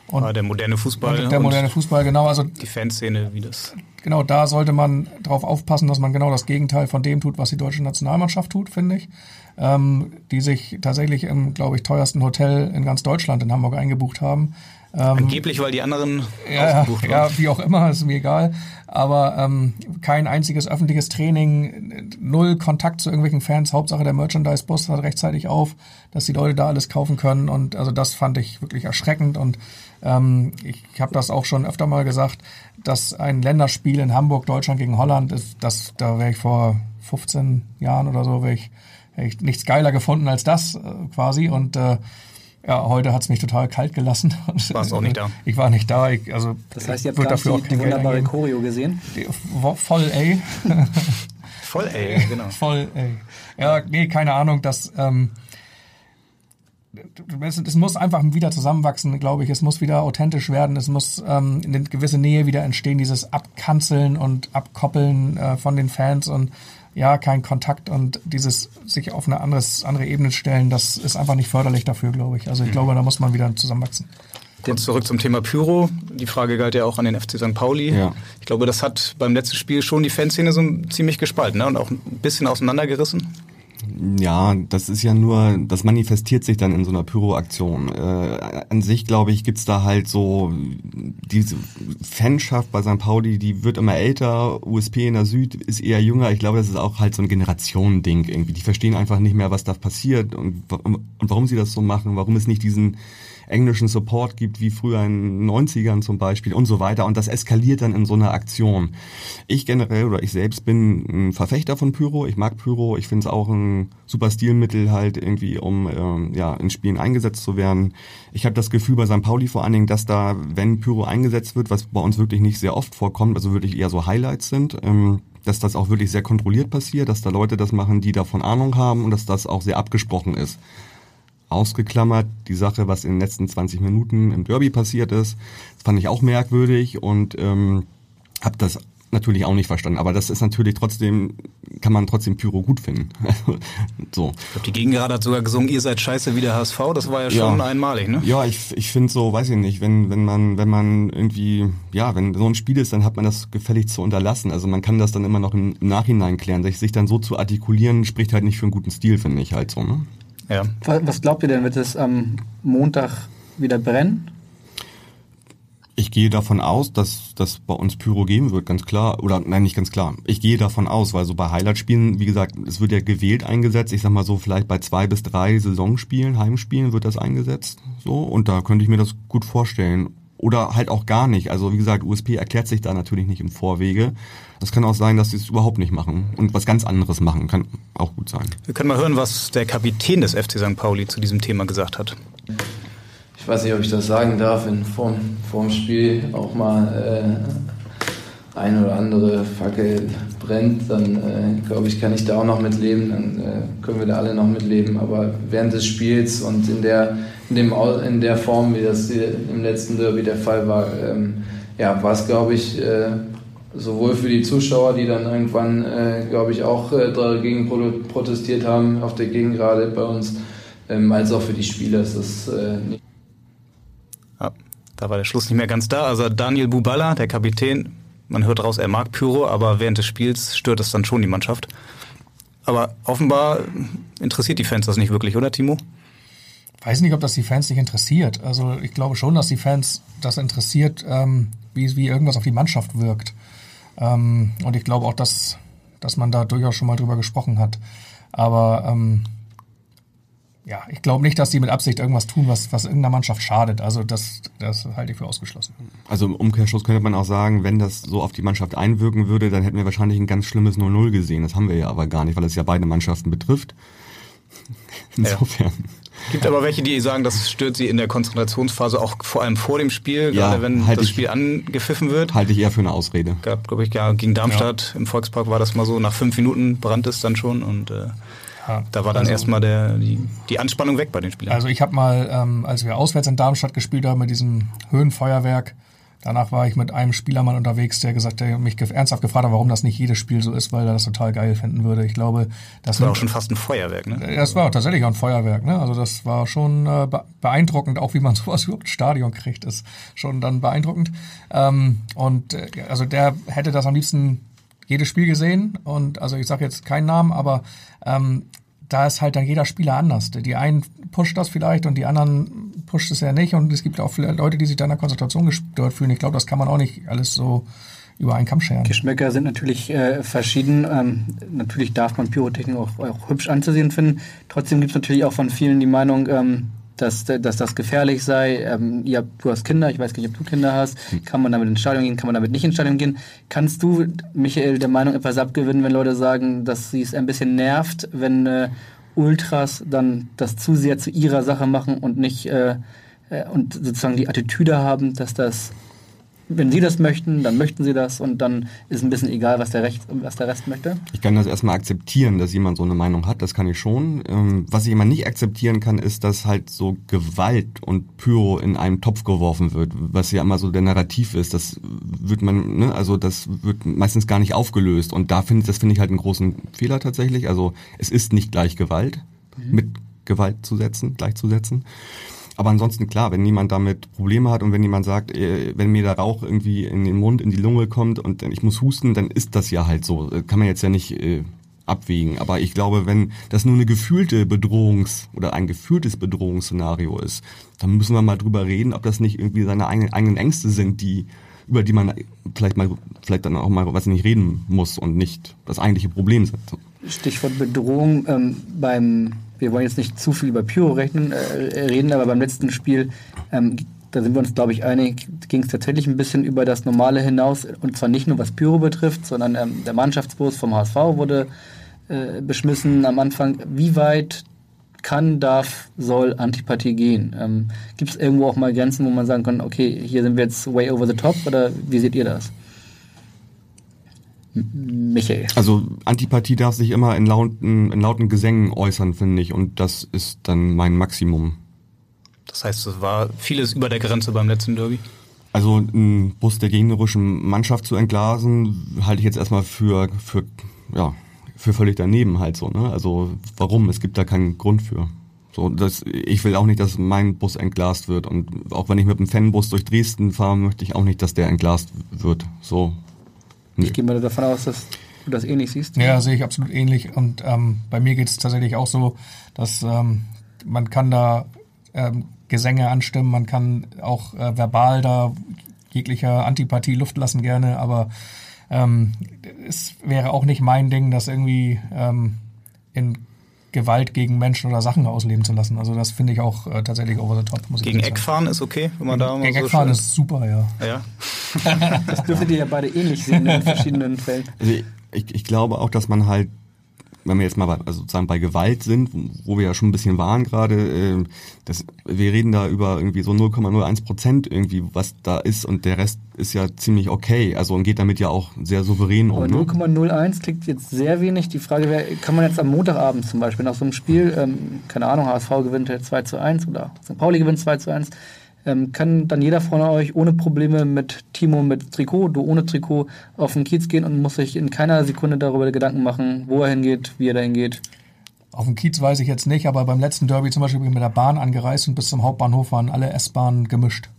und ah, der moderne Fußball. Der moderne Fußball, genau. Also die Fanszene, wie das. Genau, da sollte man darauf aufpassen, dass man genau das Gegenteil von dem tut, was die deutsche Nationalmannschaft tut, finde ich. Ähm, die sich tatsächlich im, glaube ich, teuersten Hotel in ganz Deutschland in Hamburg eingebucht haben. Ähm, Angeblich, weil die anderen ja, ausgebucht waren. Ja, wie auch immer, ist mir egal. Aber ähm, kein einziges öffentliches Training, null Kontakt zu irgendwelchen Fans. Hauptsache der Merchandise-Bus hat rechtzeitig auf, dass die Leute da alles kaufen können. Und also das fand ich wirklich erschreckend. Und ähm, ich habe das auch schon öfter mal gesagt, dass ein Länderspiel in Hamburg, Deutschland gegen Holland, ist, das, da wäre ich vor 15 Jahren oder so, wäre ich, wär ich nichts geiler gefunden als das äh, quasi. Und äh, ja, heute hat's mich total kalt gelassen. Warst auch nicht da? Ich war nicht da. Ich, also, das heißt, ihr habt dafür die, auch die wunderbare Choreo gesehen? Die, voll, ey. voll, ey, genau. voll, ey. Ja, nee, keine Ahnung, dass... Ähm, es, muss einfach wieder zusammenwachsen, glaube ich. Es muss wieder authentisch werden. Es muss ähm, eine gewisse Nähe wieder entstehen, dieses Abkanzeln und Abkoppeln äh, von den Fans und ja, kein Kontakt und dieses sich auf eine anderes, andere Ebene stellen, das ist einfach nicht förderlich dafür, glaube ich. Also ich mhm. glaube, da muss man wieder zusammenwachsen. Kurz zurück zum Thema Pyro. Die Frage galt ja auch an den FC St. Pauli. Ja. Ich glaube, das hat beim letzten Spiel schon die Fanszene so ziemlich gespalten ne? und auch ein bisschen auseinandergerissen. Ja, das ist ja nur, das manifestiert sich dann in so einer Pyro-Aktion. Äh, an sich, glaube ich, gibt's da halt so diese Fanschaft bei St. Pauli, die wird immer älter, USP in der Süd ist eher jünger. Ich glaube, das ist auch halt so ein Generationending irgendwie. Die verstehen einfach nicht mehr, was da passiert und, und warum sie das so machen, warum es nicht diesen englischen Support gibt, wie früher in den 90ern zum Beispiel und so weiter. Und das eskaliert dann in so einer Aktion. Ich generell oder ich selbst bin ein Verfechter von Pyro. Ich mag Pyro. Ich finde es auch ein super Stilmittel halt irgendwie, um ähm, ja in Spielen eingesetzt zu werden. Ich habe das Gefühl bei St. Pauli vor allen Dingen, dass da, wenn Pyro eingesetzt wird, was bei uns wirklich nicht sehr oft vorkommt, also wirklich eher so Highlights sind, ähm, dass das auch wirklich sehr kontrolliert passiert, dass da Leute das machen, die davon Ahnung haben und dass das auch sehr abgesprochen ist ausgeklammert. Die Sache, was in den letzten 20 Minuten im Derby passiert ist, das fand ich auch merkwürdig und ähm, habe das natürlich auch nicht verstanden. Aber das ist natürlich trotzdem, kann man trotzdem Pyro gut finden. so. Ich glaube, die Gegengerade hat sogar gesungen, ihr seid scheiße wie der HSV. Das war ja schon ja. einmalig, ne? Ja, ich, ich finde so, weiß ich nicht, wenn, wenn man, wenn man irgendwie, ja, wenn so ein Spiel ist, dann hat man das gefällig zu unterlassen. Also man kann das dann immer noch im, im Nachhinein klären. Sich, sich dann so zu artikulieren, spricht halt nicht für einen guten Stil, finde ich halt so, ne? Ja. Was glaubt ihr denn, wird es am Montag wieder brennen? Ich gehe davon aus, dass das bei uns Pyro geben wird, ganz klar. Oder nein, nicht ganz klar. Ich gehe davon aus, weil so bei Highlight-Spielen, wie gesagt, es wird ja gewählt eingesetzt. Ich sag mal so, vielleicht bei zwei bis drei Saisonspielen, Heimspielen wird das eingesetzt. So, und da könnte ich mir das gut vorstellen oder halt auch gar nicht. Also wie gesagt, USP erklärt sich da natürlich nicht im Vorwege. Das kann auch sein, dass sie es überhaupt nicht machen und was ganz anderes machen. Kann auch gut sein. Wir können mal hören, was der Kapitän des FC St. Pauli zu diesem Thema gesagt hat. Ich weiß nicht, ob ich das sagen darf, wenn vorm, vorm Spiel auch mal äh, ein oder andere Fackel brennt, dann äh, glaube ich, kann ich da auch noch mitleben, dann äh, können wir da alle noch mitleben. Aber während des Spiels und in der in, dem, in der Form, wie das im letzten Derby der Fall war, ähm, ja, war es, glaube ich, äh, sowohl für die Zuschauer, die dann irgendwann, äh, glaube ich, auch äh, dagegen protestiert haben, auf der Gegengrade bei uns, ähm, als auch für die Spieler. Ist äh, nicht ja, da war der Schluss nicht mehr ganz da. Also Daniel Buballa, der Kapitän, man hört raus, er mag Pyro, aber während des Spiels stört es dann schon die Mannschaft. Aber offenbar interessiert die Fans das nicht wirklich, oder Timo? Weiß nicht, ob das die Fans nicht interessiert. Also ich glaube schon, dass die Fans das interessiert, ähm, wie, wie irgendwas auf die Mannschaft wirkt. Ähm, und ich glaube auch, dass, dass man da durchaus schon mal drüber gesprochen hat. Aber ähm, ja, ich glaube nicht, dass die mit Absicht irgendwas tun, was, was irgendeiner Mannschaft schadet. Also das, das halte ich für ausgeschlossen. Also im Umkehrschluss könnte man auch sagen, wenn das so auf die Mannschaft einwirken würde, dann hätten wir wahrscheinlich ein ganz schlimmes 0-0 gesehen. Das haben wir ja aber gar nicht, weil es ja beide Mannschaften betrifft. Insofern. Ja. Gibt aber welche, die sagen, das stört sie in der Konzentrationsphase, auch vor allem vor dem Spiel, ja, gerade wenn halt das Spiel angepfiffen wird. Halte ich eher für eine Ausrede. Gab, glaube ich, ja, gegen Darmstadt ja. im Volkspark war das mal so, nach fünf Minuten brannte es dann schon und äh, ja, da war dann also, erstmal der, die, die Anspannung weg bei den Spielern. Also ich habe mal, ähm, als wir auswärts in Darmstadt gespielt haben mit diesem Höhenfeuerwerk, Danach war ich mit einem Spieler mal unterwegs, der gesagt, der mich ernsthaft gefragt hat, warum das nicht jedes Spiel so ist, weil er das total geil finden würde. Ich glaube, das, das war auch schon fast ein Feuerwerk, ne? Das war auch tatsächlich auch ein Feuerwerk, ne? Also das war schon äh, beeindruckend, auch wie man sowas überhaupt Stadion kriegt, ist schon dann beeindruckend. Ähm, und äh, also der hätte das am liebsten jedes Spiel gesehen und also ich sage jetzt keinen Namen, aber ähm, da ist halt dann jeder Spieler anders. Die einen pusht das vielleicht und die anderen pusht es ja nicht. Und es gibt auch viele Leute, die sich da in der Konzentration gestört fühlen. Ich glaube, das kann man auch nicht alles so über einen Kamm scheren. Geschmäcker sind natürlich äh, verschieden. Ähm, natürlich darf man Pyrotechnik auch, auch hübsch anzusehen finden. Trotzdem gibt es natürlich auch von vielen die Meinung, ähm, dass, dass das gefährlich sei. Ähm, ja, du hast Kinder, ich weiß gar nicht, ob du Kinder hast. Hm. Kann man damit ins Stadion gehen, kann man damit nicht ins Stadion gehen? Kannst du, Michael, der Meinung etwas abgewinnen, wenn Leute sagen, dass sie es ein bisschen nervt, wenn äh, Ultras dann das zu sehr zu ihrer Sache machen und nicht äh, äh, und sozusagen die Attitüde haben, dass das wenn sie das möchten, dann möchten sie das und dann ist ein bisschen egal, was der, Recht, was der Rest möchte? Ich kann das erstmal akzeptieren, dass jemand so eine Meinung hat, das kann ich schon. Ähm, was ich immer nicht akzeptieren kann, ist, dass halt so Gewalt und Pyro in einen Topf geworfen wird, was ja immer so der Narrativ ist. Das wird man, ne, also das wird meistens gar nicht aufgelöst und da finde das finde ich halt einen großen Fehler tatsächlich. Also es ist nicht gleich Gewalt mhm. mit Gewalt zu setzen, gleichzusetzen. Aber ansonsten klar, wenn niemand damit Probleme hat und wenn jemand sagt, äh, wenn mir der Rauch irgendwie in den Mund, in die Lunge kommt und ich muss husten, dann ist das ja halt so. Kann man jetzt ja nicht äh, abwägen. Aber ich glaube, wenn das nur eine gefühlte Bedrohungs- oder ein gefühltes Bedrohungsszenario ist, dann müssen wir mal drüber reden, ob das nicht irgendwie seine eigenen, eigenen Ängste sind, die über die man vielleicht mal vielleicht dann auch mal was nicht reden muss und nicht das eigentliche Problem sind. Stichwort Bedrohung ähm, beim wir wollen jetzt nicht zu viel über Pyro rechnen, äh, reden, aber beim letzten Spiel, ähm, da sind wir uns, glaube ich, einig, ging es tatsächlich ein bisschen über das Normale hinaus. Und zwar nicht nur was Pyro betrifft, sondern ähm, der Mannschaftsbus vom HSV wurde äh, beschmissen am Anfang. Wie weit kann, darf, soll Antipathie gehen? Ähm, Gibt es irgendwo auch mal Grenzen, wo man sagen kann, okay, hier sind wir jetzt way over the top oder wie seht ihr das? Michael. Also Antipathie darf sich immer in lauten, in lauten Gesängen äußern, finde ich. Und das ist dann mein Maximum. Das heißt, es war vieles über der Grenze beim letzten Derby? Also einen Bus der gegnerischen Mannschaft zu entglasen, halte ich jetzt erstmal für, für, ja, für völlig daneben halt so. Ne? Also warum? Es gibt da keinen Grund für. So, das, ich will auch nicht, dass mein Bus entglast wird. Und auch wenn ich mit dem Fanbus durch Dresden fahre, möchte ich auch nicht, dass der entglast wird. So, Nee. Ich gehe mal davon aus, dass du das ähnlich siehst. Ja, sehe ich absolut ähnlich. Und ähm, bei mir geht es tatsächlich auch so, dass ähm, man kann da ähm, Gesänge anstimmen, man kann auch äh, verbal da jeglicher Antipathie Luft lassen gerne, aber ähm, es wäre auch nicht mein Ding, das irgendwie ähm, in Gewalt gegen Menschen oder Sachen ausleben zu lassen. Also das finde ich auch äh, tatsächlich over the top. Muss gegen Eckfahren ist okay, wenn man gegen, da Gegen so Eckfahren ist super, ja. Ja. das dürftet ihr ja beide ähnlich sehen in verschiedenen Fällen. Also ich, ich glaube auch, dass man halt wenn wir jetzt mal bei, also sozusagen bei Gewalt sind, wo wir ja schon ein bisschen waren gerade, äh, das, wir reden da über irgendwie so 0,01 Prozent irgendwie, was da ist und der Rest ist ja ziemlich okay, also und geht damit ja auch sehr souverän um. Aber 0,01 ne? klingt jetzt sehr wenig. Die Frage wäre, kann man jetzt am Montagabend zum Beispiel nach so einem Spiel, ähm, keine Ahnung, HSV gewinnt 2 zu 1 oder St. Pauli gewinnt 2 zu 1, ähm, kann dann jeder von euch ohne Probleme mit Timo mit Trikot, du ohne Trikot auf den Kiez gehen und muss sich in keiner Sekunde darüber Gedanken machen, wo er hingeht, wie er dahin geht. Auf dem Kiez weiß ich jetzt nicht, aber beim letzten Derby zum Beispiel bin ich mit der Bahn angereist und bis zum Hauptbahnhof waren alle S-Bahnen gemischt.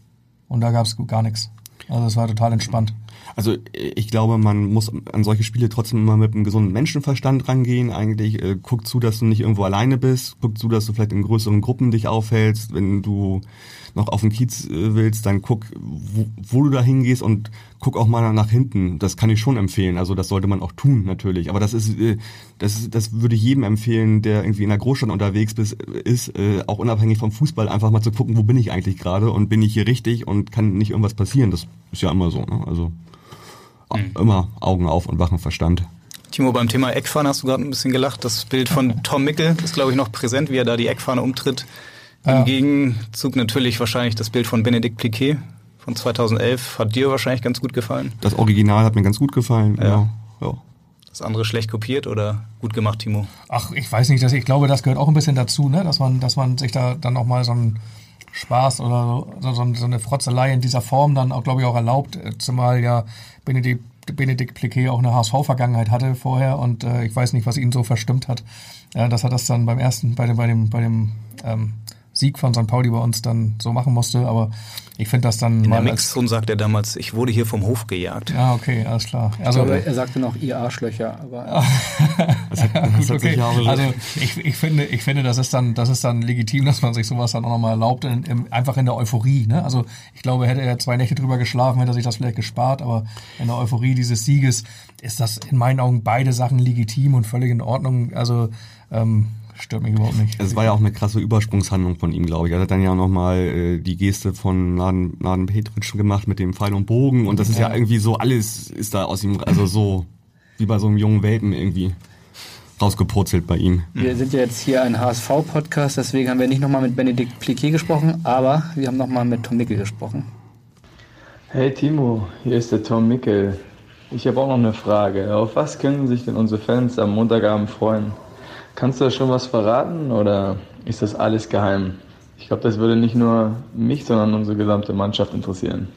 Und da gab es gar nichts. Also es war total entspannt. Also ich glaube, man muss an solche Spiele trotzdem immer mit einem gesunden Menschenverstand rangehen. Eigentlich äh, guck zu, dass du nicht irgendwo alleine bist. Guck zu, dass du vielleicht in größeren Gruppen dich aufhältst. Wenn du noch auf den Kiez äh, willst, dann guck, wo, wo du da hingehst und guck auch mal nach hinten. Das kann ich schon empfehlen. Also das sollte man auch tun natürlich. Aber das ist, äh, das, das würde ich jedem empfehlen, der irgendwie in der Großstadt unterwegs ist, ist äh, auch unabhängig vom Fußball einfach mal zu gucken, wo bin ich eigentlich gerade und bin ich hier richtig und kann nicht irgendwas passieren. Das ist ja immer so. Ne? Also mhm. immer Augen auf und wachen Verstand. Timo, beim Thema Eckfahne hast du gerade ein bisschen gelacht. Das Bild von Tom Mickel ist, glaube ich, noch präsent, wie er da die Eckfahne umtritt. Im ja. Gegenzug natürlich wahrscheinlich das Bild von Benedikt Pliquet von 2011. Hat dir wahrscheinlich ganz gut gefallen. Das Original hat mir ganz gut gefallen, ja. ja. ja. Das andere schlecht kopiert oder gut gemacht, Timo? Ach, ich weiß nicht, dass ich glaube, das gehört auch ein bisschen dazu, ne? dass man, dass man sich da dann auch mal so ein Spaß oder so, so, so eine Frotzelei in dieser Form dann auch, glaube ich, auch erlaubt, zumal ja Benedikt Benedikt Pliquet auch eine HSV-Vergangenheit hatte vorher und äh, ich weiß nicht, was ihn so verstimmt hat, äh, dass er das dann beim ersten, bei dem, bei dem, bei dem ähm, Sieg von St. Pauli bei uns dann so machen musste, aber ich finde das dann In mal. Der Mixzone sagt er damals, ich wurde hier vom Hof gejagt. Ja, okay, alles klar. Also, ich glaube, er sagte noch ihr Arschlöcher, aber. das hat, das gut, okay. Also ich, ich, finde, ich finde, das ist dann, das ist dann legitim, dass man sich sowas dann auch nochmal erlaubt, in, in, einfach in der Euphorie. Ne? Also ich glaube, hätte er zwei Nächte drüber geschlafen, hätte er sich das vielleicht gespart, aber in der Euphorie dieses Sieges ist das in meinen Augen beide Sachen legitim und völlig in Ordnung. Also ähm, Stört mich überhaupt nicht. Es war ja auch eine krasse Übersprungshandlung von ihm, glaube ich. Er hat dann ja nochmal äh, die Geste von Naden, Naden Petric gemacht mit dem Pfeil und Bogen und das ist ja. ja irgendwie so, alles ist da aus ihm, also so wie bei so einem jungen Welpen irgendwie rausgepurzelt bei ihm. Wir sind ja jetzt hier ein HSV-Podcast, deswegen haben wir nicht nochmal mit Benedikt Pliquet gesprochen, aber wir haben nochmal mit Tom Mickel gesprochen. Hey Timo, hier ist der Tom Mickel. Ich habe auch noch eine Frage. Auf was können sich denn unsere Fans am Montagabend freuen? Kannst du da schon was verraten oder ist das alles geheim? Ich glaube, das würde nicht nur mich, sondern unsere gesamte Mannschaft interessieren.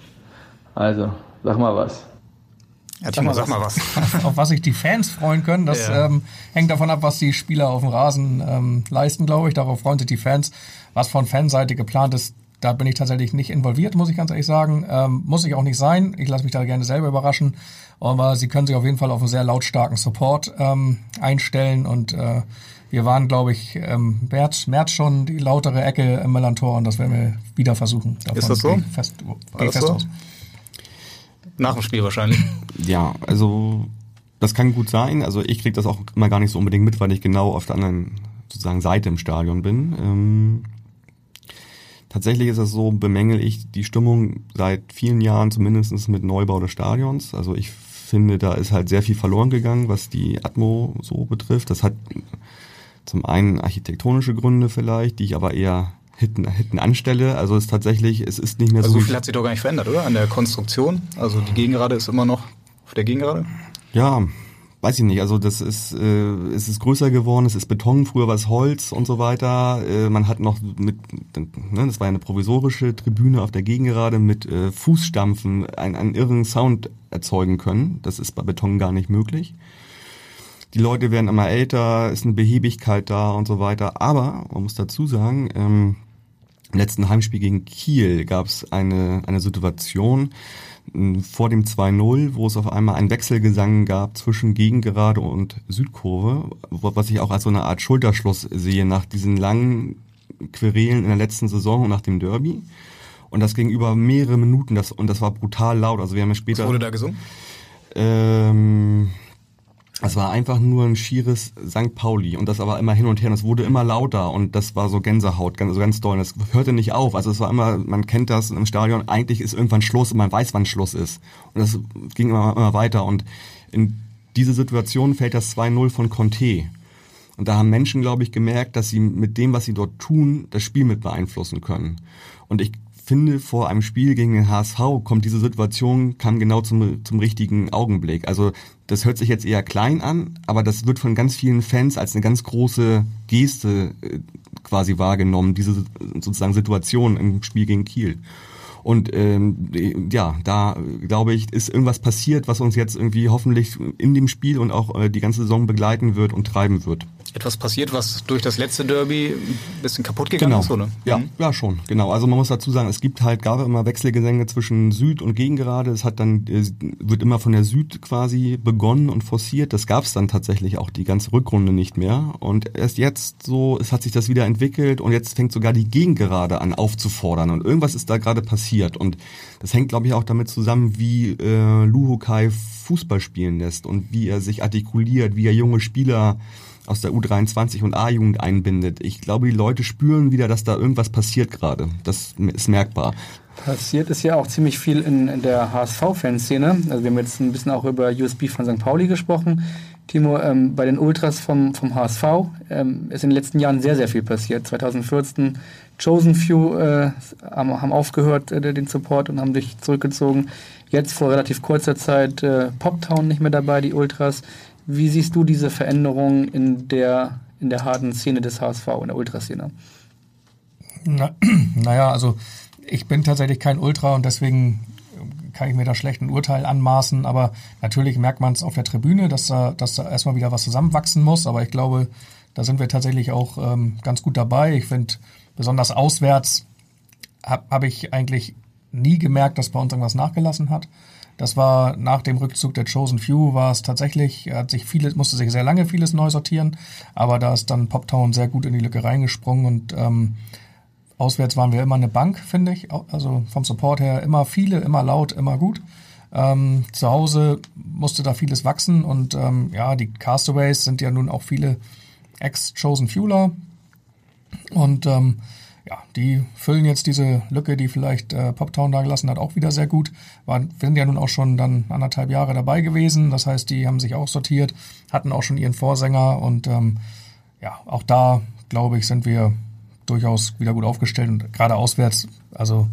Also, sag mal was. Ja, Timo, sag mal was. auf was sich die Fans freuen können, das ja. ähm, hängt davon ab, was die Spieler auf dem Rasen ähm, leisten, glaube ich. Darauf freuen sich die Fans. Was von Fanseite geplant ist, da bin ich tatsächlich nicht involviert, muss ich ganz ehrlich sagen. Ähm, muss ich auch nicht sein. Ich lasse mich da gerne selber überraschen. Aber sie können sich auf jeden Fall auf einen sehr lautstarken Support ähm, einstellen und äh, wir waren, glaube ich, ähm, März, März schon die lautere Ecke im Melantor und das werden wir wieder versuchen. Davon ist das so? Fest, das fest so? aus. Nach dem Spiel wahrscheinlich. Ja, also das kann gut sein. Also ich kriege das auch immer gar nicht so unbedingt mit, weil ich genau auf der anderen sozusagen Seite im Stadion bin. Ähm, Tatsächlich ist es so, bemängel ich die Stimmung seit vielen Jahren zumindest mit Neubau des Stadions. Also ich finde, da ist halt sehr viel verloren gegangen, was die Atmo so betrifft. Das hat zum einen architektonische Gründe vielleicht, die ich aber eher hinten, hinten anstelle. Also es ist tatsächlich, es ist nicht mehr also so. So viel hat sich doch gar nicht verändert, oder? An der Konstruktion. Also die Gegengerade ist immer noch auf der Gegengerade? Ja, weiß ich nicht, also das ist, äh, es ist größer geworden, es ist Beton, früher war es Holz und so weiter. Äh, man hat noch mit, ne, das war eine provisorische Tribüne auf der Gegengerade mit äh, Fußstampfen einen, einen irren Sound erzeugen können. Das ist bei Beton gar nicht möglich. Die Leute werden immer älter, ist eine Behebigkeit da und so weiter. Aber man muss dazu sagen, ähm, im letzten Heimspiel gegen Kiel gab es eine, eine Situation, vor dem 2-0, wo es auf einmal ein Wechselgesang gab zwischen Gegengerade und Südkurve, was ich auch als so eine Art Schulterschluss sehe nach diesen langen Querelen in der letzten Saison und nach dem Derby. Und das ging über mehrere Minuten das, und das war brutal laut. Also wir haben ja später. Was wurde da gesungen? Ähm, es war einfach nur ein schieres St. Pauli und das aber immer hin und her und es wurde immer lauter und das war so Gänsehaut, ganz, so ganz doll. Das hörte nicht auf. Also es war immer, man kennt das im Stadion, eigentlich ist irgendwann Schluss und man weiß, wann Schluss ist. Und das ging immer, immer weiter und in diese Situation fällt das 2-0 von Conte. Und da haben Menschen, glaube ich, gemerkt, dass sie mit dem, was sie dort tun, das Spiel mit beeinflussen können. Und ich finde, vor einem Spiel gegen den HSV kommt diese Situation, kam genau zum, zum richtigen Augenblick. Also das hört sich jetzt eher klein an, aber das wird von ganz vielen Fans als eine ganz große Geste äh, quasi wahrgenommen, diese sozusagen Situation im Spiel gegen Kiel. Und ähm, ja, da glaube ich, ist irgendwas passiert, was uns jetzt irgendwie hoffentlich in dem Spiel und auch äh, die ganze Saison begleiten wird und treiben wird etwas passiert, was durch das letzte Derby ein bisschen kaputt gegangen genau. ist, oder? Ja, mhm. ja, schon, genau. Also man muss dazu sagen, es gibt halt, gab immer Wechselgesänge zwischen Süd und Gegengerade. Es hat dann, wird immer von der Süd quasi begonnen und forciert. Das gab es dann tatsächlich auch die ganze Rückrunde nicht mehr. Und erst jetzt so, es hat sich das wieder entwickelt und jetzt fängt sogar die Gegengerade an aufzufordern. Und irgendwas ist da gerade passiert. Und das hängt, glaube ich, auch damit zusammen, wie äh, Luhukai Fußball spielen lässt und wie er sich artikuliert, wie er junge Spieler aus der U23 und A-Jugend einbindet. Ich glaube, die Leute spüren wieder, dass da irgendwas passiert gerade. Das ist merkbar. Passiert ist ja auch ziemlich viel in, in der HSV-Fanszene. Also wir haben jetzt ein bisschen auch über USB von St. Pauli gesprochen. Timo, ähm, bei den Ultras vom, vom HSV ähm, ist in den letzten Jahren sehr, sehr viel passiert. 2014 Chosen Few äh, haben, aufgehört, äh, den Support und haben sich zurückgezogen. Jetzt vor relativ kurzer Zeit äh, Poptown nicht mehr dabei, die Ultras. Wie siehst du diese Veränderung in der, in der harten Szene des HSV, in der Ultraszene? Na, naja, also ich bin tatsächlich kein Ultra und deswegen kann ich mir da schlecht ein Urteil anmaßen, aber natürlich merkt man es auf der Tribüne, dass da, dass da erstmal wieder was zusammenwachsen muss, aber ich glaube, da sind wir tatsächlich auch ähm, ganz gut dabei. Ich finde, besonders auswärts habe hab ich eigentlich nie gemerkt, dass bei uns irgendwas nachgelassen hat. Das war nach dem Rückzug der Chosen Few war es tatsächlich, hat sich vieles, musste sich sehr lange vieles neu sortieren, aber da ist dann Poptown sehr gut in die Lücke reingesprungen und ähm, Auswärts waren wir immer eine Bank, finde ich. Also vom Support her immer viele, immer laut, immer gut. Ähm, zu Hause musste da vieles wachsen und ähm, ja, die Castaways sind ja nun auch viele Ex-Chosen Fueler und ähm, ja, die füllen jetzt diese Lücke, die vielleicht äh, Poptown da gelassen hat, auch wieder sehr gut. Waren, sind ja nun auch schon dann anderthalb Jahre dabei gewesen. Das heißt, die haben sich auch sortiert, hatten auch schon ihren Vorsänger und ähm, ja, auch da, glaube ich, sind wir durchaus wieder gut aufgestellt und gerade auswärts, also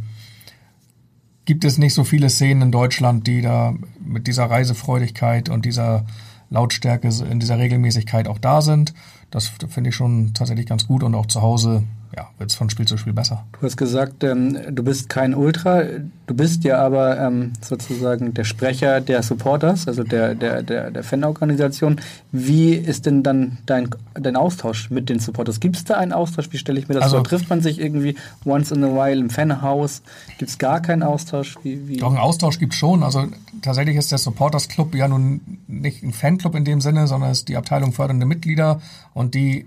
gibt es nicht so viele Szenen in Deutschland, die da mit dieser Reisefreudigkeit und dieser Lautstärke in dieser Regelmäßigkeit auch da sind. Das finde ich schon tatsächlich ganz gut und auch zu Hause ja, wird es von Spiel zu Spiel besser. Du hast gesagt, ähm, du bist kein Ultra, du bist ja aber ähm, sozusagen der Sprecher der Supporters, also der, der, der, der Fanorganisation. Wie ist denn dann dein, dein Austausch mit den Supporters? Gibt es da einen Austausch? Wie stelle ich mir das also, vor? Trifft man sich irgendwie once in a while im Fanhaus? Gibt es gar keinen Austausch? Wie, wie? Doch, einen Austausch gibt es schon. Also tatsächlich ist der Supporters Club ja nun nicht ein Fanclub in dem Sinne, sondern ist die Abteilung fördernde Mitglieder und die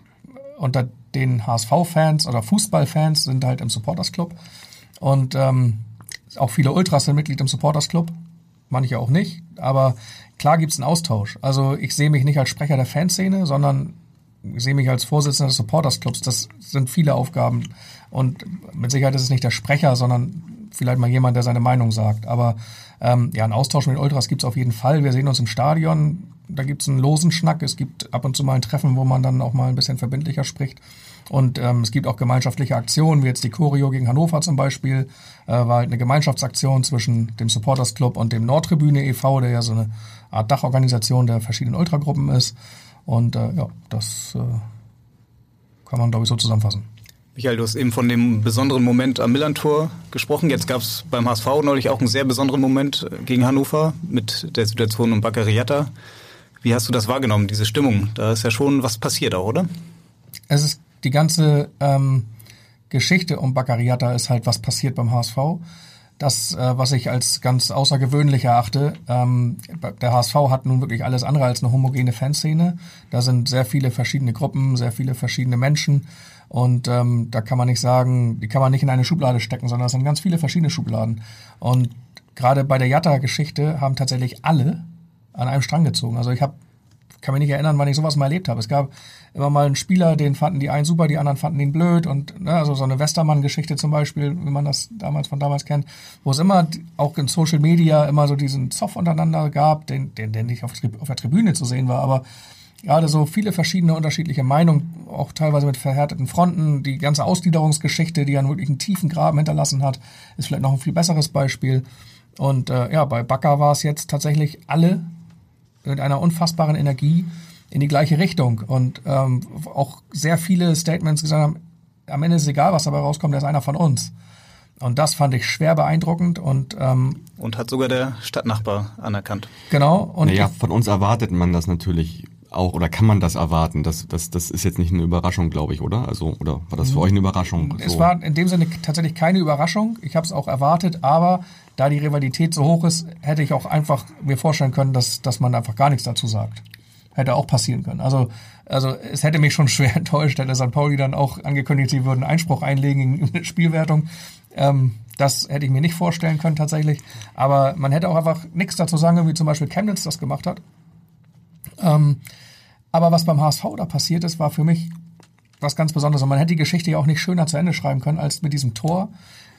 unter den HSV-Fans oder Fußballfans sind halt im Supporters Club. Und ähm, auch viele Ultras sind Mitglied im Supporters Club, manche auch nicht. Aber klar gibt es einen Austausch. Also ich sehe mich nicht als Sprecher der Fanszene, sondern ich sehe mich als Vorsitzender des Supporters Clubs. Das sind viele Aufgaben. Und mit Sicherheit ist es nicht der Sprecher, sondern vielleicht mal jemand, der seine Meinung sagt. Aber ähm, ja, einen Austausch mit Ultras gibt es auf jeden Fall. Wir sehen uns im Stadion. Da gibt es einen losen Schnack. Es gibt ab und zu mal ein Treffen, wo man dann auch mal ein bisschen verbindlicher spricht. Und ähm, es gibt auch gemeinschaftliche Aktionen, wie jetzt die Choreo gegen Hannover zum Beispiel, äh, war halt eine Gemeinschaftsaktion zwischen dem Supporters Club und dem Nordtribüne e.V., der ja so eine Art Dachorganisation der verschiedenen Ultragruppen ist. Und äh, ja, das äh, kann man, glaube ich, so zusammenfassen. Michael, du hast eben von dem besonderen Moment am Millantor gesprochen. Jetzt gab es beim HSV neulich auch einen sehr besonderen Moment gegen Hannover mit der Situation um Baccariata. Wie hast du das wahrgenommen, diese Stimmung? Da ist ja schon was passiert auch, oder? Es ist die ganze ähm, Geschichte um Baccariata ist halt, was passiert beim HSV. Das, äh, was ich als ganz außergewöhnlich erachte, ähm, der HSV hat nun wirklich alles andere als eine homogene Fanszene. Da sind sehr viele verschiedene Gruppen, sehr viele verschiedene Menschen. Und ähm, da kann man nicht sagen, die kann man nicht in eine Schublade stecken, sondern es sind ganz viele verschiedene Schubladen. Und gerade bei der Jatta-Geschichte haben tatsächlich alle an einem Strang gezogen. Also ich habe kann mich nicht erinnern, wann ich sowas mal erlebt habe. Es gab immer mal einen Spieler, den fanden die einen super, die anderen fanden ihn blöd und ne, also so eine Westermann-Geschichte zum Beispiel, wie man das damals von damals kennt, wo es immer auch in Social Media immer so diesen Zoff untereinander gab, den, den, der nicht auf, auf der Tribüne zu sehen war, aber gerade so viele verschiedene unterschiedliche Meinungen, auch teilweise mit verhärteten Fronten. Die ganze Ausgliederungsgeschichte, die ja wirklich einen tiefen Graben hinterlassen hat, ist vielleicht noch ein viel besseres Beispiel. Und äh, ja, bei Bakker war es jetzt tatsächlich alle mit einer unfassbaren Energie in die gleiche Richtung und ähm, auch sehr viele Statements gesagt haben, am Ende ist es egal, was dabei rauskommt, der ist einer von uns. Und das fand ich schwer beeindruckend und ähm, und hat sogar der Stadtnachbar anerkannt. Genau. Und naja, von uns erwartet man das natürlich auch oder kann man das erwarten? Das, das, das ist jetzt nicht eine Überraschung, glaube ich, oder? Also oder war das für euch eine Überraschung? Es so? war in dem Sinne tatsächlich keine Überraschung. Ich habe es auch erwartet, aber da die Rivalität so hoch ist, hätte ich auch einfach mir vorstellen können, dass, dass man einfach gar nichts dazu sagt. Hätte auch passieren können. Also, also es hätte mich schon schwer enttäuscht, hätte St. Pauli dann auch angekündigt, sie würden Einspruch einlegen in die Spielwertung. Ähm, das hätte ich mir nicht vorstellen können tatsächlich. Aber man hätte auch einfach nichts dazu sagen, wie zum Beispiel Chemnitz das gemacht hat. Ähm, aber was beim HSV da passiert ist, war für mich was ganz Besonderes. Und man hätte die Geschichte ja auch nicht schöner zu Ende schreiben können als mit diesem Tor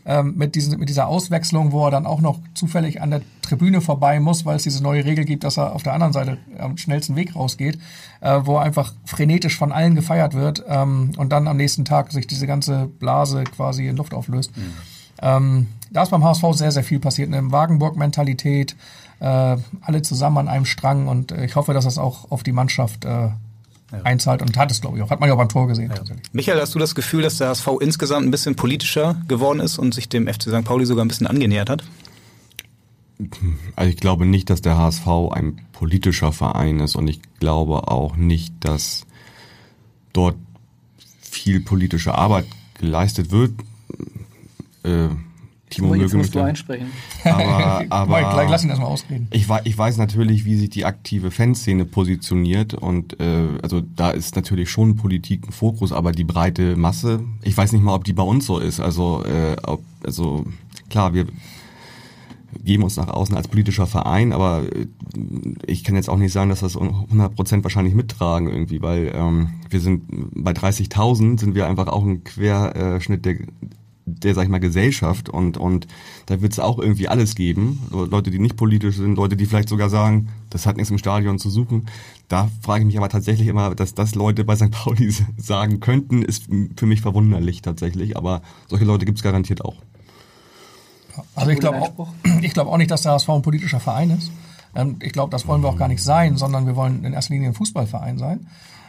ähm, mit, diesen, mit dieser Auswechslung, wo er dann auch noch zufällig an der Tribüne vorbei muss, weil es diese neue Regel gibt, dass er auf der anderen Seite am schnellsten Weg rausgeht, äh, wo er einfach frenetisch von allen gefeiert wird ähm, und dann am nächsten Tag sich diese ganze Blase quasi in Luft auflöst. Mhm. Ähm, da ist beim HSV sehr, sehr viel passiert. Eine Wagenburg-Mentalität, alle zusammen an einem Strang und äh, ich hoffe, dass das auch auf die Mannschaft äh, ja. einzahlt und hat es, glaube ich, auch. Hat man ja auch beim Tor gesehen. Ja. Michael, hast du das Gefühl, dass der HSV insgesamt ein bisschen politischer geworden ist und sich dem FC St. Pauli sogar ein bisschen angenähert hat? Also ich glaube nicht, dass der HSV ein politischer Verein ist und ich glaube auch nicht, dass dort viel politische Arbeit geleistet wird. Äh, Timo möge musst du einsprechen. Aber, aber gleich lass ihn erstmal ausreden. Ich, ich weiß natürlich, wie sich die aktive Fanszene positioniert und äh, also da ist natürlich schon Politik ein Fokus, aber die breite Masse, ich weiß nicht mal, ob die bei uns so ist. Also, äh, ob, also klar, wir geben uns nach außen als politischer Verein, aber äh, ich kann jetzt auch nicht sagen, dass das 100 Prozent wahrscheinlich mittragen irgendwie, weil ähm, wir sind bei 30.000 sind wir einfach auch ein Querschnitt der der, sag ich mal, Gesellschaft und, und da wird es auch irgendwie alles geben. Leute, die nicht politisch sind, Leute, die vielleicht sogar sagen, das hat nichts im Stadion zu suchen. Da frage ich mich aber tatsächlich immer, dass das Leute bei St. Pauli sagen könnten, ist für mich verwunderlich tatsächlich, aber solche Leute gibt es garantiert auch. Also ich glaube auch, ich glaube auch nicht, dass der HSV ein politischer Verein ist. Ähm, ich glaube, das wollen wir auch gar nicht sein, sondern wir wollen in erster Linie ein Fußballverein sein.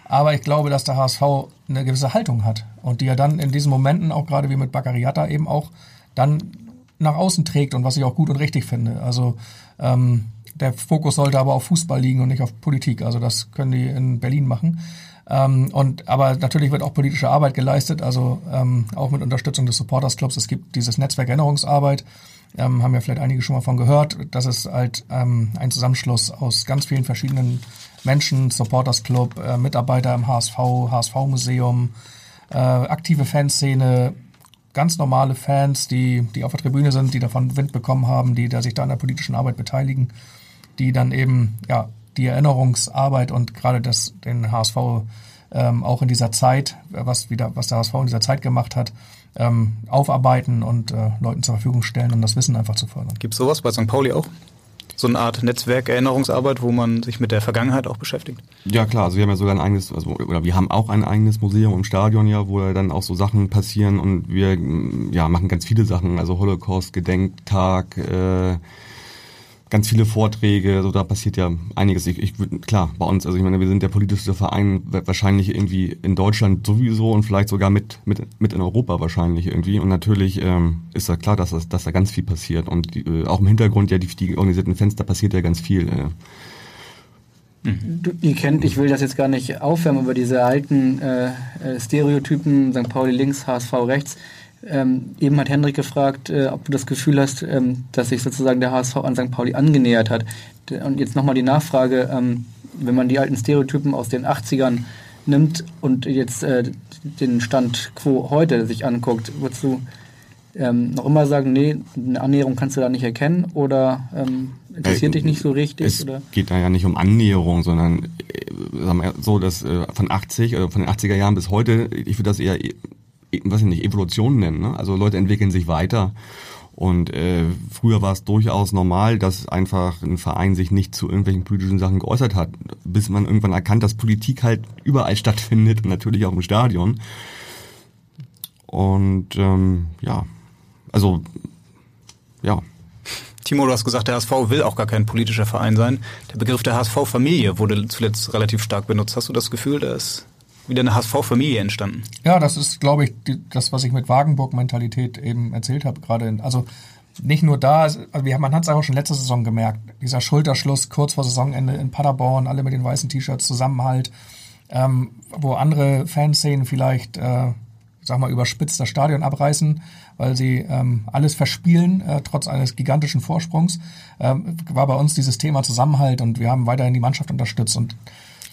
Aber ich glaube, dass der HSV eine gewisse Haltung hat und die er dann in diesen Momenten auch gerade wie mit Baccariata eben auch dann nach außen trägt und was ich auch gut und richtig finde. Also ähm, der Fokus sollte aber auf Fußball liegen und nicht auf Politik. Also das können die in Berlin machen. Ähm, und aber natürlich wird auch politische Arbeit geleistet, also ähm, auch mit Unterstützung des Supporters Clubs. Es gibt dieses Netzwerk Erinnerungsarbeit, ähm, haben ja vielleicht einige schon mal von gehört. Das ist halt ähm, ein Zusammenschluss aus ganz vielen verschiedenen Menschen, Supporters Club, äh, Mitarbeiter im HSV, HSV-Museum, äh, aktive Fanszene, ganz normale Fans, die, die auf der Tribüne sind, die davon Wind bekommen haben, die da sich da an der politischen Arbeit beteiligen, die dann eben ja die Erinnerungsarbeit und gerade das den HSV ähm, auch in dieser Zeit, was wieder was der HSV in dieser Zeit gemacht hat, ähm, aufarbeiten und äh, Leuten zur Verfügung stellen, um das Wissen einfach zu fördern. Gibt es sowas bei St. Pauli auch? So eine Art Netzwerk-Erinnerungsarbeit, wo man sich mit der Vergangenheit auch beschäftigt? Ja klar, also wir haben ja sogar ein eigenes, also, oder wir haben auch ein eigenes Museum im Stadion ja, wo dann auch so Sachen passieren und wir ja machen ganz viele Sachen, also Holocaust-Gedenktag, äh, ganz viele Vorträge, so da passiert ja einiges. Ich, ich klar, bei uns, also ich meine, wir sind der politischste Verein wahrscheinlich irgendwie in Deutschland sowieso und vielleicht sogar mit mit mit in Europa wahrscheinlich irgendwie. Und natürlich ähm, ist da klar, dass das, dass da ganz viel passiert und die, äh, auch im Hintergrund ja die, die organisierten Fenster passiert ja ganz viel. Äh. Du, ihr kennt, ich will das jetzt gar nicht aufwärmen, über diese alten äh, äh Stereotypen, St. Pauli links, HSV rechts. Ähm, eben hat Hendrik gefragt, äh, ob du das Gefühl hast, ähm, dass sich sozusagen der HSV an St. Pauli angenähert hat. Und jetzt nochmal die Nachfrage, ähm, wenn man die alten Stereotypen aus den 80ern nimmt und jetzt äh, den Stand quo heute sich anguckt, würdest du ähm, noch immer sagen, nee, eine Annäherung kannst du da nicht erkennen oder ähm, interessiert äh, dich nicht so richtig? Es oder? geht da ja nicht um Annäherung, sondern äh, sagen wir so, dass äh, von 80 oder von den 80er Jahren bis heute, ich würde das eher was ich nicht, Evolution nennen. Ne? Also Leute entwickeln sich weiter. Und äh, früher war es durchaus normal, dass einfach ein Verein sich nicht zu irgendwelchen politischen Sachen geäußert hat, bis man irgendwann erkannt, dass Politik halt überall stattfindet und natürlich auch im Stadion. Und ähm, ja, also ja. Timo, du hast gesagt, der HSV will auch gar kein politischer Verein sein. Der Begriff der HSV-Familie wurde zuletzt relativ stark benutzt. Hast du das Gefühl, dass wieder eine HSV-Familie entstanden. Ja, das ist, glaube ich, die, das, was ich mit Wagenburg-Mentalität eben erzählt habe, gerade. Also nicht nur da, also man hat es auch schon letzte Saison gemerkt, dieser Schulterschluss kurz vor Saisonende in Paderborn, alle mit den weißen T-Shirts, Zusammenhalt, ähm, wo andere Fanszenen vielleicht, äh, sag mal, überspitzt das Stadion abreißen, weil sie ähm, alles verspielen, äh, trotz eines gigantischen Vorsprungs, ähm, war bei uns dieses Thema Zusammenhalt und wir haben weiterhin die Mannschaft unterstützt und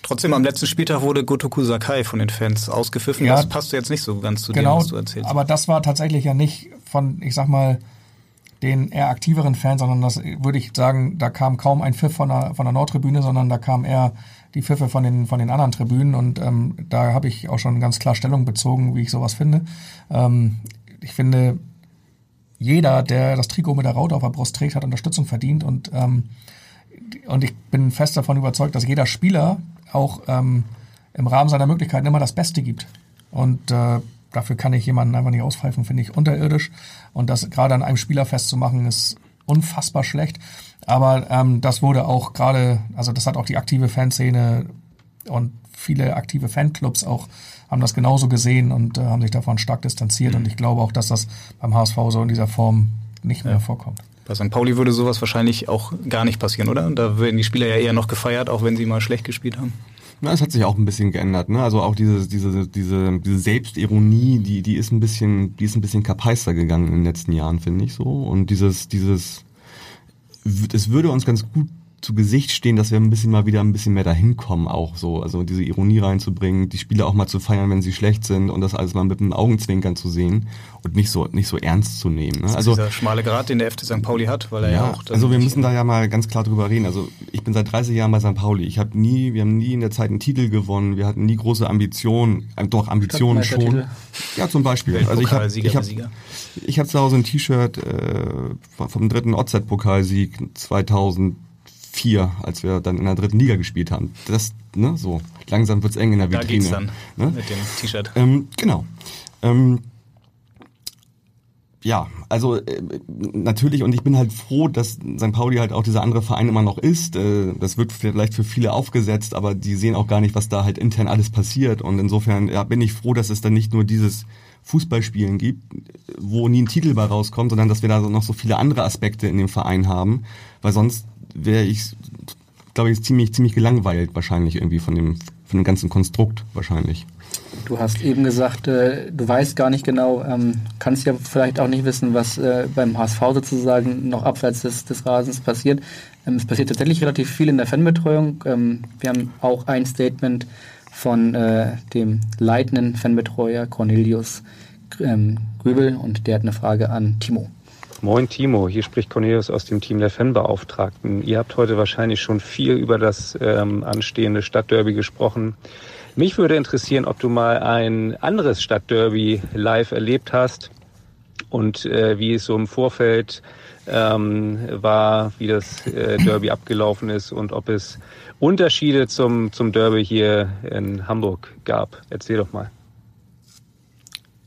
Trotzdem am letzten Spieltag wurde Gotoku Sakai von den Fans ausgepfiffen. Ja, das passt jetzt nicht so ganz zu genau, dem, was du erzählst. Aber das war tatsächlich ja nicht von, ich sag mal, den eher aktiveren Fans, sondern das würde ich sagen, da kam kaum ein Pfiff von der, von der Nordtribüne, sondern da kam eher die Pfiffe von den, von den anderen Tribünen und ähm, da habe ich auch schon ganz klar Stellung bezogen, wie ich sowas finde. Ähm, ich finde, jeder, der das Trikot mit der Raute auf der Brust trägt, hat Unterstützung verdient und ähm, und ich bin fest davon überzeugt, dass jeder Spieler auch ähm, im Rahmen seiner Möglichkeiten immer das Beste gibt. Und äh, dafür kann ich jemanden einfach nicht auspfeifen, finde ich unterirdisch. Und das gerade an einem Spieler festzumachen, ist unfassbar schlecht. Aber ähm, das wurde auch gerade, also das hat auch die aktive Fanszene und viele aktive Fanclubs auch haben das genauso gesehen und äh, haben sich davon stark distanziert. Mhm. Und ich glaube auch, dass das beim HSV so in dieser Form nicht mehr ja. vorkommt. Bei St. Pauli würde sowas wahrscheinlich auch gar nicht passieren, oder? Da werden die Spieler ja eher noch gefeiert, auch wenn sie mal schlecht gespielt haben. Na, es hat sich auch ein bisschen geändert, ne? Also auch diese, diese, diese, diese Selbstironie, die, die ist ein bisschen, die ist ein bisschen kapeister gegangen in den letzten Jahren, finde ich so. Und dieses, dieses, es würde uns ganz gut zu Gesicht stehen, dass wir ein bisschen mal wieder ein bisschen mehr dahin kommen, auch so. Also diese Ironie reinzubringen, die Spieler auch mal zu feiern, wenn sie schlecht sind und das alles mal mit einem Augenzwinkern zu sehen und nicht so, nicht so ernst zu nehmen. Ne? also dieser schmale Grad, den der FC St. Pauli hat, weil er ja, ja auch. Also wir müssen da ja mal ganz klar drüber reden. Also ich bin seit 30 Jahren bei St. Pauli. Ich habe nie, wir haben nie in der Zeit einen Titel gewonnen. Wir hatten nie große Ambitionen, äh, doch Ambitionen schon. Ja, zum Beispiel. Also ich habe ich hab, ich hab zu Hause ein T-Shirt äh, vom dritten OZ-Pokalsieg 2000 vier, als wir dann in der dritten Liga gespielt haben. Das, ne, so. Langsam wird's eng in der Vitrine. Da geht's dann ne? mit dem T-Shirt. Ähm, genau. Ähm, ja, also äh, natürlich und ich bin halt froh, dass St. Pauli halt auch dieser andere Verein immer noch ist. Äh, das wird vielleicht für viele aufgesetzt, aber die sehen auch gar nicht, was da halt intern alles passiert. Und insofern ja, bin ich froh, dass es dann nicht nur dieses Fußballspielen gibt, wo nie ein Titel bei rauskommt, sondern dass wir da noch so viele andere Aspekte in dem Verein haben, weil sonst wäre ich, glaube ich, ziemlich, ziemlich gelangweilt wahrscheinlich irgendwie von dem, von dem ganzen Konstrukt wahrscheinlich. Du hast eben gesagt, äh, du weißt gar nicht genau, ähm, kannst ja vielleicht auch nicht wissen, was äh, beim HSV sozusagen noch abseits des, des Rasens passiert. Ähm, es passiert tatsächlich relativ viel in der Fanbetreuung. Ähm, wir haben auch ein Statement von äh, dem leitenden Fanbetreuer Cornelius ähm, Grübel und der hat eine Frage an Timo. Moin Timo, hier spricht Cornelius aus dem Team der Fanbeauftragten. Ihr habt heute wahrscheinlich schon viel über das ähm, anstehende Stadtderby gesprochen. Mich würde interessieren, ob du mal ein anderes Stadtderby live erlebt hast und äh, wie es so im Vorfeld ähm, war, wie das äh, Derby abgelaufen ist und ob es Unterschiede zum, zum Derby hier in Hamburg gab. Erzähl doch mal.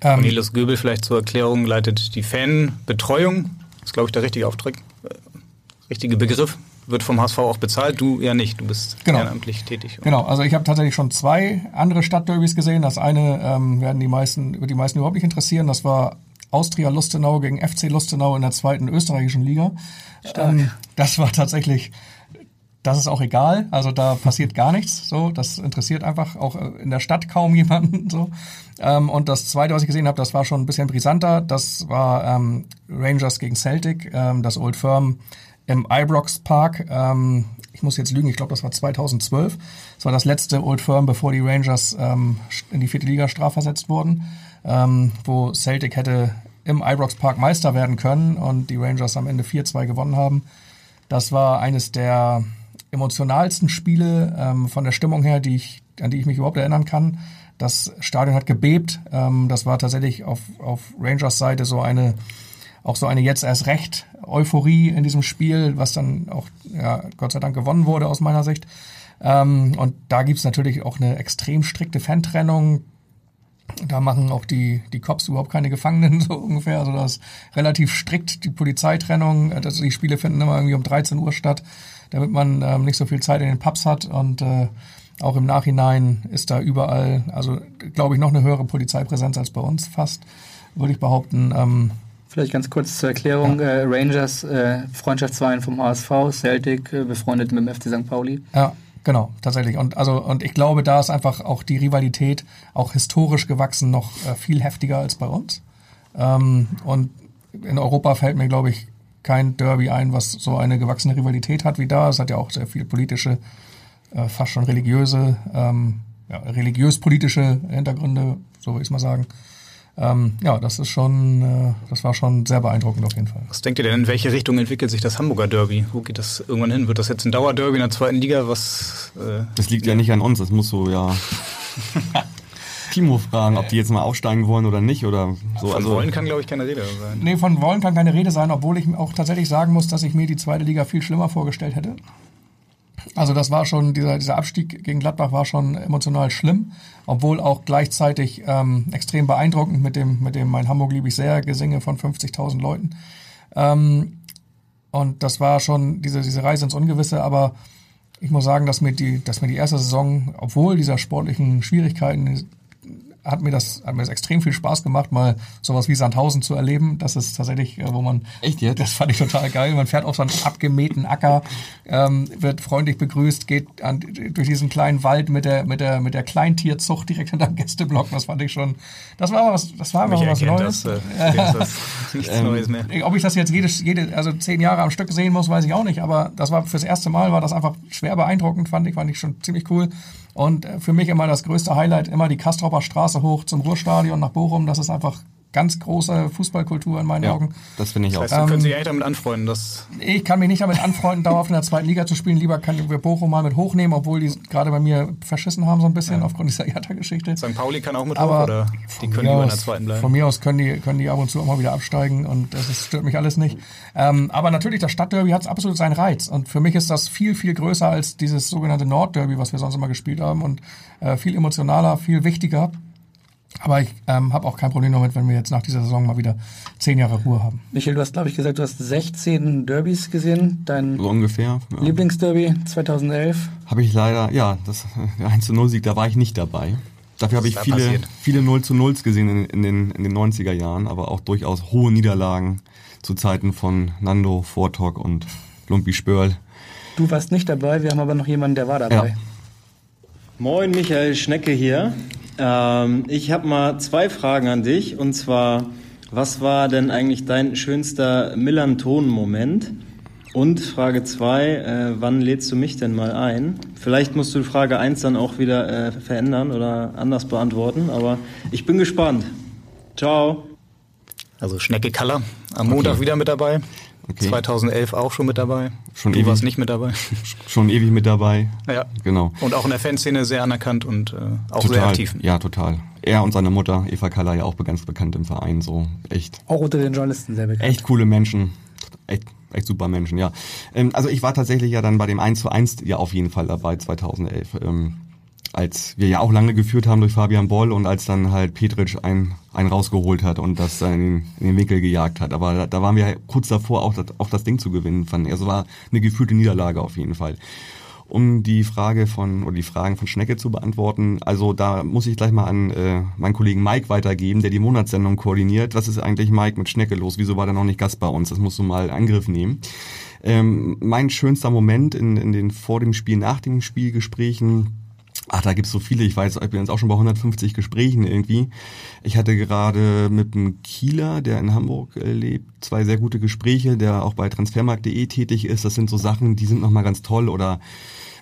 Ähm, Cornelius Göbel vielleicht zur Erklärung leitet die Fanbetreuung. Das ist, glaube ich, der richtige Auftrag, äh, richtige Begriff. Wird vom HSV auch bezahlt, du ja nicht, du bist genau. ehrenamtlich tätig. Genau, also ich habe tatsächlich schon zwei andere Stadtderbys gesehen. Das eine ähm, werden die meisten, wird die meisten überhaupt nicht interessieren. Das war Austria Lustenau gegen FC Lustenau in der zweiten österreichischen Liga. Ähm, das war tatsächlich das ist auch egal. Also da passiert gar nichts. So, das interessiert einfach auch äh, in der Stadt kaum jemanden. So. Ähm, und das zweite, was ich gesehen habe, das war schon ein bisschen brisanter. Das war ähm, Rangers gegen Celtic, ähm, das Old Firm im Ibrox Park. Ähm, ich muss jetzt lügen, ich glaube, das war 2012. Das war das letzte Old Firm, bevor die Rangers ähm, in die vierte Liga strafversetzt wurden, ähm, wo Celtic hätte im Ibrox Park Meister werden können und die Rangers am Ende 4-2 gewonnen haben. Das war eines der emotionalsten Spiele ähm, von der Stimmung her, die ich, an die ich mich überhaupt erinnern kann. Das Stadion hat gebebt. Ähm, das war tatsächlich auf, auf Rangers Seite so eine, auch so eine jetzt erst recht Euphorie in diesem Spiel, was dann auch, ja, Gott sei Dank gewonnen wurde aus meiner Sicht. Ähm, und da gibt's natürlich auch eine extrem strikte Fantrennung. Da machen auch die, die Cops überhaupt keine Gefangenen, so ungefähr. Also das ist relativ strikt, die Polizeitrennung. Also die Spiele finden immer irgendwie um 13 Uhr statt damit man ähm, nicht so viel Zeit in den Pubs hat und äh, auch im Nachhinein ist da überall, also glaube ich, noch eine höhere Polizeipräsenz als bei uns fast, würde ich behaupten. Ähm, Vielleicht ganz kurz zur Erklärung. Ja. Äh, Rangers, äh, Freundschaftsverein vom HSV, Celtic, äh, befreundet mit dem FC St. Pauli. Ja, genau, tatsächlich. Und, also, und ich glaube, da ist einfach auch die Rivalität auch historisch gewachsen noch äh, viel heftiger als bei uns. Ähm, und in Europa fällt mir, glaube ich, kein Derby ein, was so eine gewachsene Rivalität hat wie da. Es hat ja auch sehr viel politische, äh, fast schon religiöse, ähm, ja, religiös-politische Hintergründe, so würde ich mal sagen. Ähm, ja, das ist schon, äh, das war schon sehr beeindruckend auf jeden Fall. Was denkt ihr denn, in welche Richtung entwickelt sich das Hamburger Derby? Wo geht das irgendwann hin? Wird das jetzt ein Dauerderby in der zweiten Liga? Was? Äh, das liegt ja nicht an uns, das muss so ja. Timo fragen, ob die jetzt mal aufsteigen wollen oder nicht oder so. Von also, wollen kann, glaube ich, keine Rede sein. Nee, von wollen kann keine Rede sein, obwohl ich auch tatsächlich sagen muss, dass ich mir die zweite Liga viel schlimmer vorgestellt hätte. Also das war schon, dieser, dieser Abstieg gegen Gladbach war schon emotional schlimm, obwohl auch gleichzeitig ähm, extrem beeindruckend mit dem, mit dem mein Hamburg liebe ich sehr Gesinge von 50.000 Leuten. Ähm, und das war schon diese, diese Reise ins Ungewisse, aber ich muss sagen, dass mir die, dass mir die erste Saison, obwohl dieser sportlichen Schwierigkeiten, hat mir das, hat mir das extrem viel Spaß gemacht, mal sowas wie Sandhausen zu erleben. Das ist tatsächlich, äh, wo man. Echt jetzt? Das fand ich total geil. Man fährt auf so einen abgemähten Acker, ähm, wird freundlich begrüßt, geht an, durch diesen kleinen Wald mit der, mit der, mit der Kleintierzucht direkt hinterm Gästeblock. Das fand ich schon, das war was, das war mal was Neues. Das, äh, das nichts Ähm, Neues mehr. Ob ich das jetzt jede, jede, also zehn Jahre am Stück sehen muss, weiß ich auch nicht. Aber das war fürs erste Mal war das einfach schwer beeindruckend, fand ich, fand ich schon ziemlich cool. Und äh, für mich immer das größte Highlight, immer die Kastropper Straße hoch zum Ruhrstadion nach Bochum. Das ist einfach ganz große Fußballkultur in meinen ja, Augen. das finde ich auch. Das heißt, Sie können sich eigentlich damit anfreunden, dass Ich kann mich nicht damit anfreunden, dauerhaft in der zweiten Liga zu spielen. Lieber können wir Bochum mal mit hochnehmen, obwohl die gerade bei mir verschissen haben so ein bisschen aufgrund dieser Hertha-Geschichte. St. Pauli kann auch mit Aber hoch oder die von können mir lieber in der zweiten bleiben. Von mir aus können die, können die ab und zu auch mal wieder absteigen und das ist, stört mich alles nicht. Ähm, aber natürlich, das Stadtderby hat absolut seinen Reiz und für mich ist das viel, viel größer als dieses sogenannte Nordderby, was wir sonst immer gespielt haben und äh, viel emotionaler, viel wichtiger. Aber ich ähm, habe auch kein Problem damit, wenn wir jetzt nach dieser Saison mal wieder zehn Jahre Ruhe haben. Michael, du hast, glaube ich, gesagt, du hast 16 Derbys gesehen. Dein So ungefähr. Ja. Lieblingsderby 2011. Habe ich leider, ja, das der 1 zu 0 Sieg, da war ich nicht dabei. Dafür habe ich da viele, passiert? viele 0 zu 0 gesehen in, in, den, in den 90er Jahren, aber auch durchaus hohe Niederlagen zu Zeiten von Nando, Vortok und Lumpi Spörl. Du warst nicht dabei, wir haben aber noch jemanden, der war dabei. Ja. Moin, Michael Schnecke hier. Ähm, ich habe mal zwei Fragen an dich. Und zwar, was war denn eigentlich dein schönster Millanton-Moment? Und Frage zwei, äh, wann lädst du mich denn mal ein? Vielleicht musst du Frage eins dann auch wieder äh, verändern oder anders beantworten, aber ich bin gespannt. Ciao. Also Schnecke Kaller am Montag Okay. wieder mit dabei. Okay. 2011 auch schon mit dabei. Schon du ewig. warst nicht mit dabei. Schon ewig mit dabei. Ja. Genau. Und auch in der Fanszene sehr anerkannt und äh, auch sehr total. aktiv. Ja, total. Er und seine Mutter, Eva Kaller, ja auch ganz bekannt im Verein, so echt Auch unter den Journalisten sehr bekannt. Echt coole Menschen. Echt, echt super Menschen, ja. Ähm, also ich war tatsächlich ja dann bei dem 1 zu 1 ja auf jeden Fall dabei 2011. Ähm, als wir ja auch lange geführt haben durch Fabian Boll und als dann halt Petric einen, einen rausgeholt hat und das dann in, den- in den Winkel gejagt hat. Aber da, da waren wir kurz davor, auch das, auch das Ding zu gewinnen, fand ich. Also war eine gefühlte Niederlage auf jeden Fall. Um die Frage von oder die Fragen von Schnecke zu beantworten, also da muss ich gleich mal an äh, meinen Kollegen Mike weitergeben, der die Monatssendung koordiniert. Was ist eigentlich Mike mit Schnecke los? Wieso war der noch nicht Gast bei uns? Das musst du mal in Angriff nehmen. Ähm, mein schönster Moment in, in den vor dem Spiel, nach dem Spielgesprächen, Ach, da gibt's so viele. Ich weiß, ich bin jetzt auch schon bei 150 Gesprächen irgendwie. Ich hatte gerade mit einem Kieler, der in Hamburg äh, lebt, zwei sehr gute Gespräche, der auch bei transfermarkt.de tätig ist. Das sind so Sachen, die sind nochmal ganz toll. Oder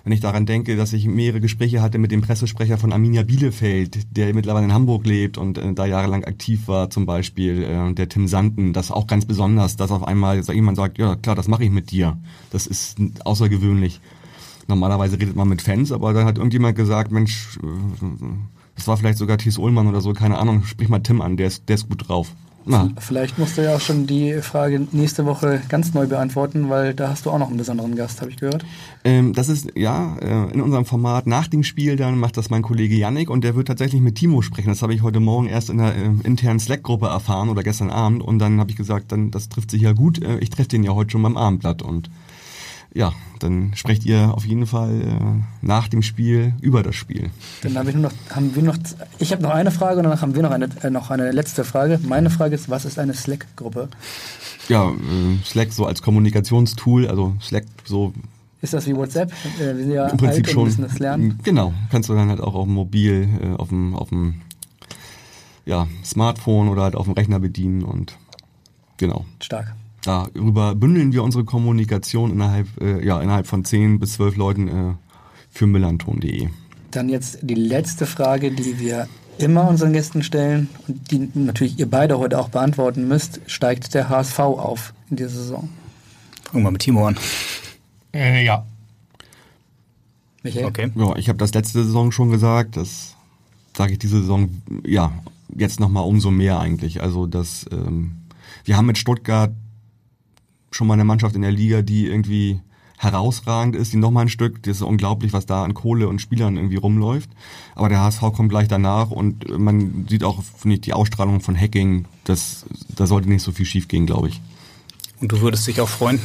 wenn ich daran denke, dass ich mehrere Gespräche hatte mit dem Pressesprecher von Arminia Bielefeld, der mittlerweile in Hamburg lebt und äh, da jahrelang aktiv war, zum Beispiel äh, der Tim Sanden. Das auch ganz besonders, dass auf einmal jemand sagt, ja klar, das mache ich mit dir. Das ist außergewöhnlich. Normalerweise redet man mit Fans, aber dann hat irgendjemand gesagt, Mensch, das war vielleicht sogar Thies Ullmann oder so, keine Ahnung, sprich mal Tim an, der ist, der ist gut drauf. Na, Vielleicht musst du ja auch schon die Frage nächste Woche ganz neu beantworten, weil da hast du auch noch einen besonderen Gast, habe ich gehört. ähm, das ist, ja, äh, in unserem Format nach dem Spiel, dann macht das mein Kollege Yannick und der wird tatsächlich mit Timo sprechen. Das habe ich heute Morgen erst in der äh, internen Slack-Gruppe erfahren oder gestern Abend und dann habe ich gesagt, dann das trifft sich ja gut. Äh, ich treffe den ja heute schon beim Abendblatt und ja, dann sprecht ihr auf jeden Fall äh, nach dem Spiel über das Spiel. Dann habe ich nur noch, haben wir noch, ich habe noch eine Frage und danach haben wir noch eine, äh, noch eine letzte Frage. Meine Frage ist, was ist eine Slack-Gruppe? Ja, äh, Slack so als Kommunikationstool, also Slack so Ist das wie WhatsApp? Äh, wir sind ja im Prinzip alt schon. und müssen das lernen. Genau, kannst du dann halt auch auf dem Mobil, äh, auf dem, auf dem ja, Smartphone oder halt auf dem Rechner bedienen und genau. Stark. Darüber bündeln wir unsere Kommunikation innerhalb, äh, ja, innerhalb von 10 bis 12 Leuten äh, für millanton.de. Dann jetzt die letzte Frage, die wir immer unseren Gästen stellen und die natürlich ihr beide heute auch beantworten müsst. Steigt der HSV auf in dieser Saison? Fangen wir mit Timo an. Äh, ja. Michael? Okay. Ja, ich habe das letzte Saison schon gesagt, das sage ich diese Saison, ja, jetzt nochmal umso mehr eigentlich. Also das, ähm, wir haben mit Stuttgart schon mal eine Mannschaft in der Liga, die irgendwie herausragend ist, die nochmal ein Stück. Das ist unglaublich, was da an Kohle und Spielern irgendwie rumläuft. Aber der HSV kommt gleich danach und man sieht auch, finde ich, die Ausstrahlung von Hacking, das, da sollte nicht so viel schief gehen, glaube ich. Und du würdest dich auch freuen,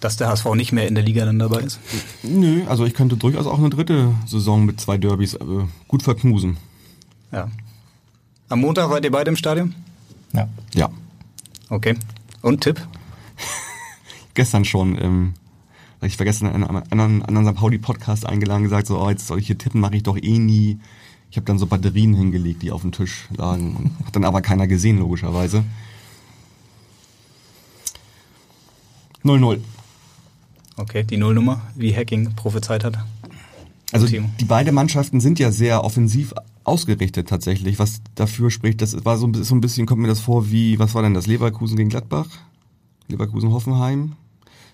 dass der HSV nicht mehr in der Liga dann dabei ist? Nö, also ich könnte durchaus auch eine dritte Saison mit zwei Derbys äh, gut verknusen. Ja. Am Montag wart ihr beide im Stadion? Ja. Ja. Okay. Und Tipp? Gestern schon, ähm, ich war gestern in einem anderen, anderen St. Pauli-Podcast eingeladen gesagt, so, oh, jetzt soll ich hier tippen, mache ich doch eh nie. Ich habe dann so Batterien hingelegt, die auf dem Tisch lagen. Hat dann aber keiner gesehen, logischerweise. 0-0. Okay, die Nullnummer, wie Hacking prophezeit hat. Also die beiden Mannschaften sind ja sehr offensiv ausgerichtet tatsächlich, was dafür spricht. Das war so, so ein bisschen, kommt mir das vor wie, was war denn das, Leverkusen gegen Gladbach? Leverkusen-Hoffenheim?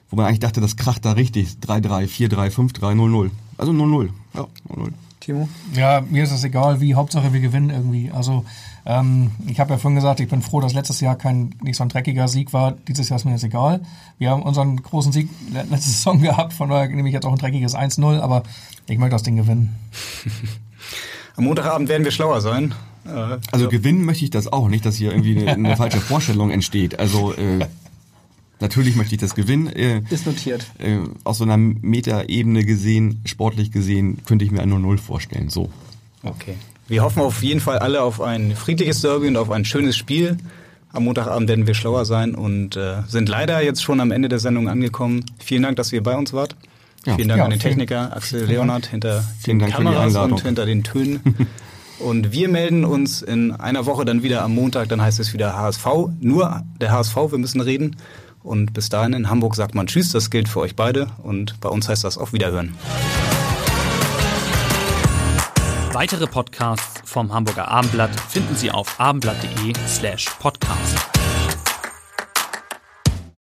Wo man eigentlich dachte, das kracht da richtig. 3-3, 4-3, 5-3, 0-0. Also 0-0. Ja, 0-0. Timo? Ja, mir ist es egal, wie. Hauptsache wir gewinnen irgendwie. Also ähm, ich habe ja vorhin gesagt, ich bin froh, dass letztes Jahr kein nicht so ein dreckiger Sieg war. Dieses Jahr ist mir jetzt egal. Wir haben unseren großen Sieg letzte Saison gehabt, von daher nehme ich jetzt auch ein dreckiges 1-0, aber ich möchte das Ding gewinnen. Am Montagabend werden wir schlauer sein. Äh, also gewinnen möchte ich das auch, nicht, dass hier irgendwie eine, eine falsche Vorstellung entsteht. Also äh, Natürlich möchte ich das gewinnen. Äh, Ist notiert. Äh, aus so einer Metaebene gesehen, sportlich gesehen, könnte ich mir ein 0-0 vorstellen. So. Okay. Wir hoffen auf jeden Fall alle auf ein friedliches Derby und auf ein schönes Spiel. Am Montagabend werden wir schlauer sein und äh, sind leider jetzt schon am Ende der Sendung angekommen. Vielen Dank, dass ihr bei uns wart. Ja. Vielen Dank ja, an den Techniker Axel Leonard hinter den Dank Kameras und hinter den Tönen. und wir melden uns in einer Woche dann wieder am Montag. Dann heißt es wieder HSV. Nur der HSV, wir müssen reden. Und bis dahin in Hamburg sagt man Tschüss, das gilt für euch beide. Und bei uns heißt das auf Wiederhören. Weitere Podcasts vom Hamburger Abendblatt finden Sie auf abendblatt.de slash podcast.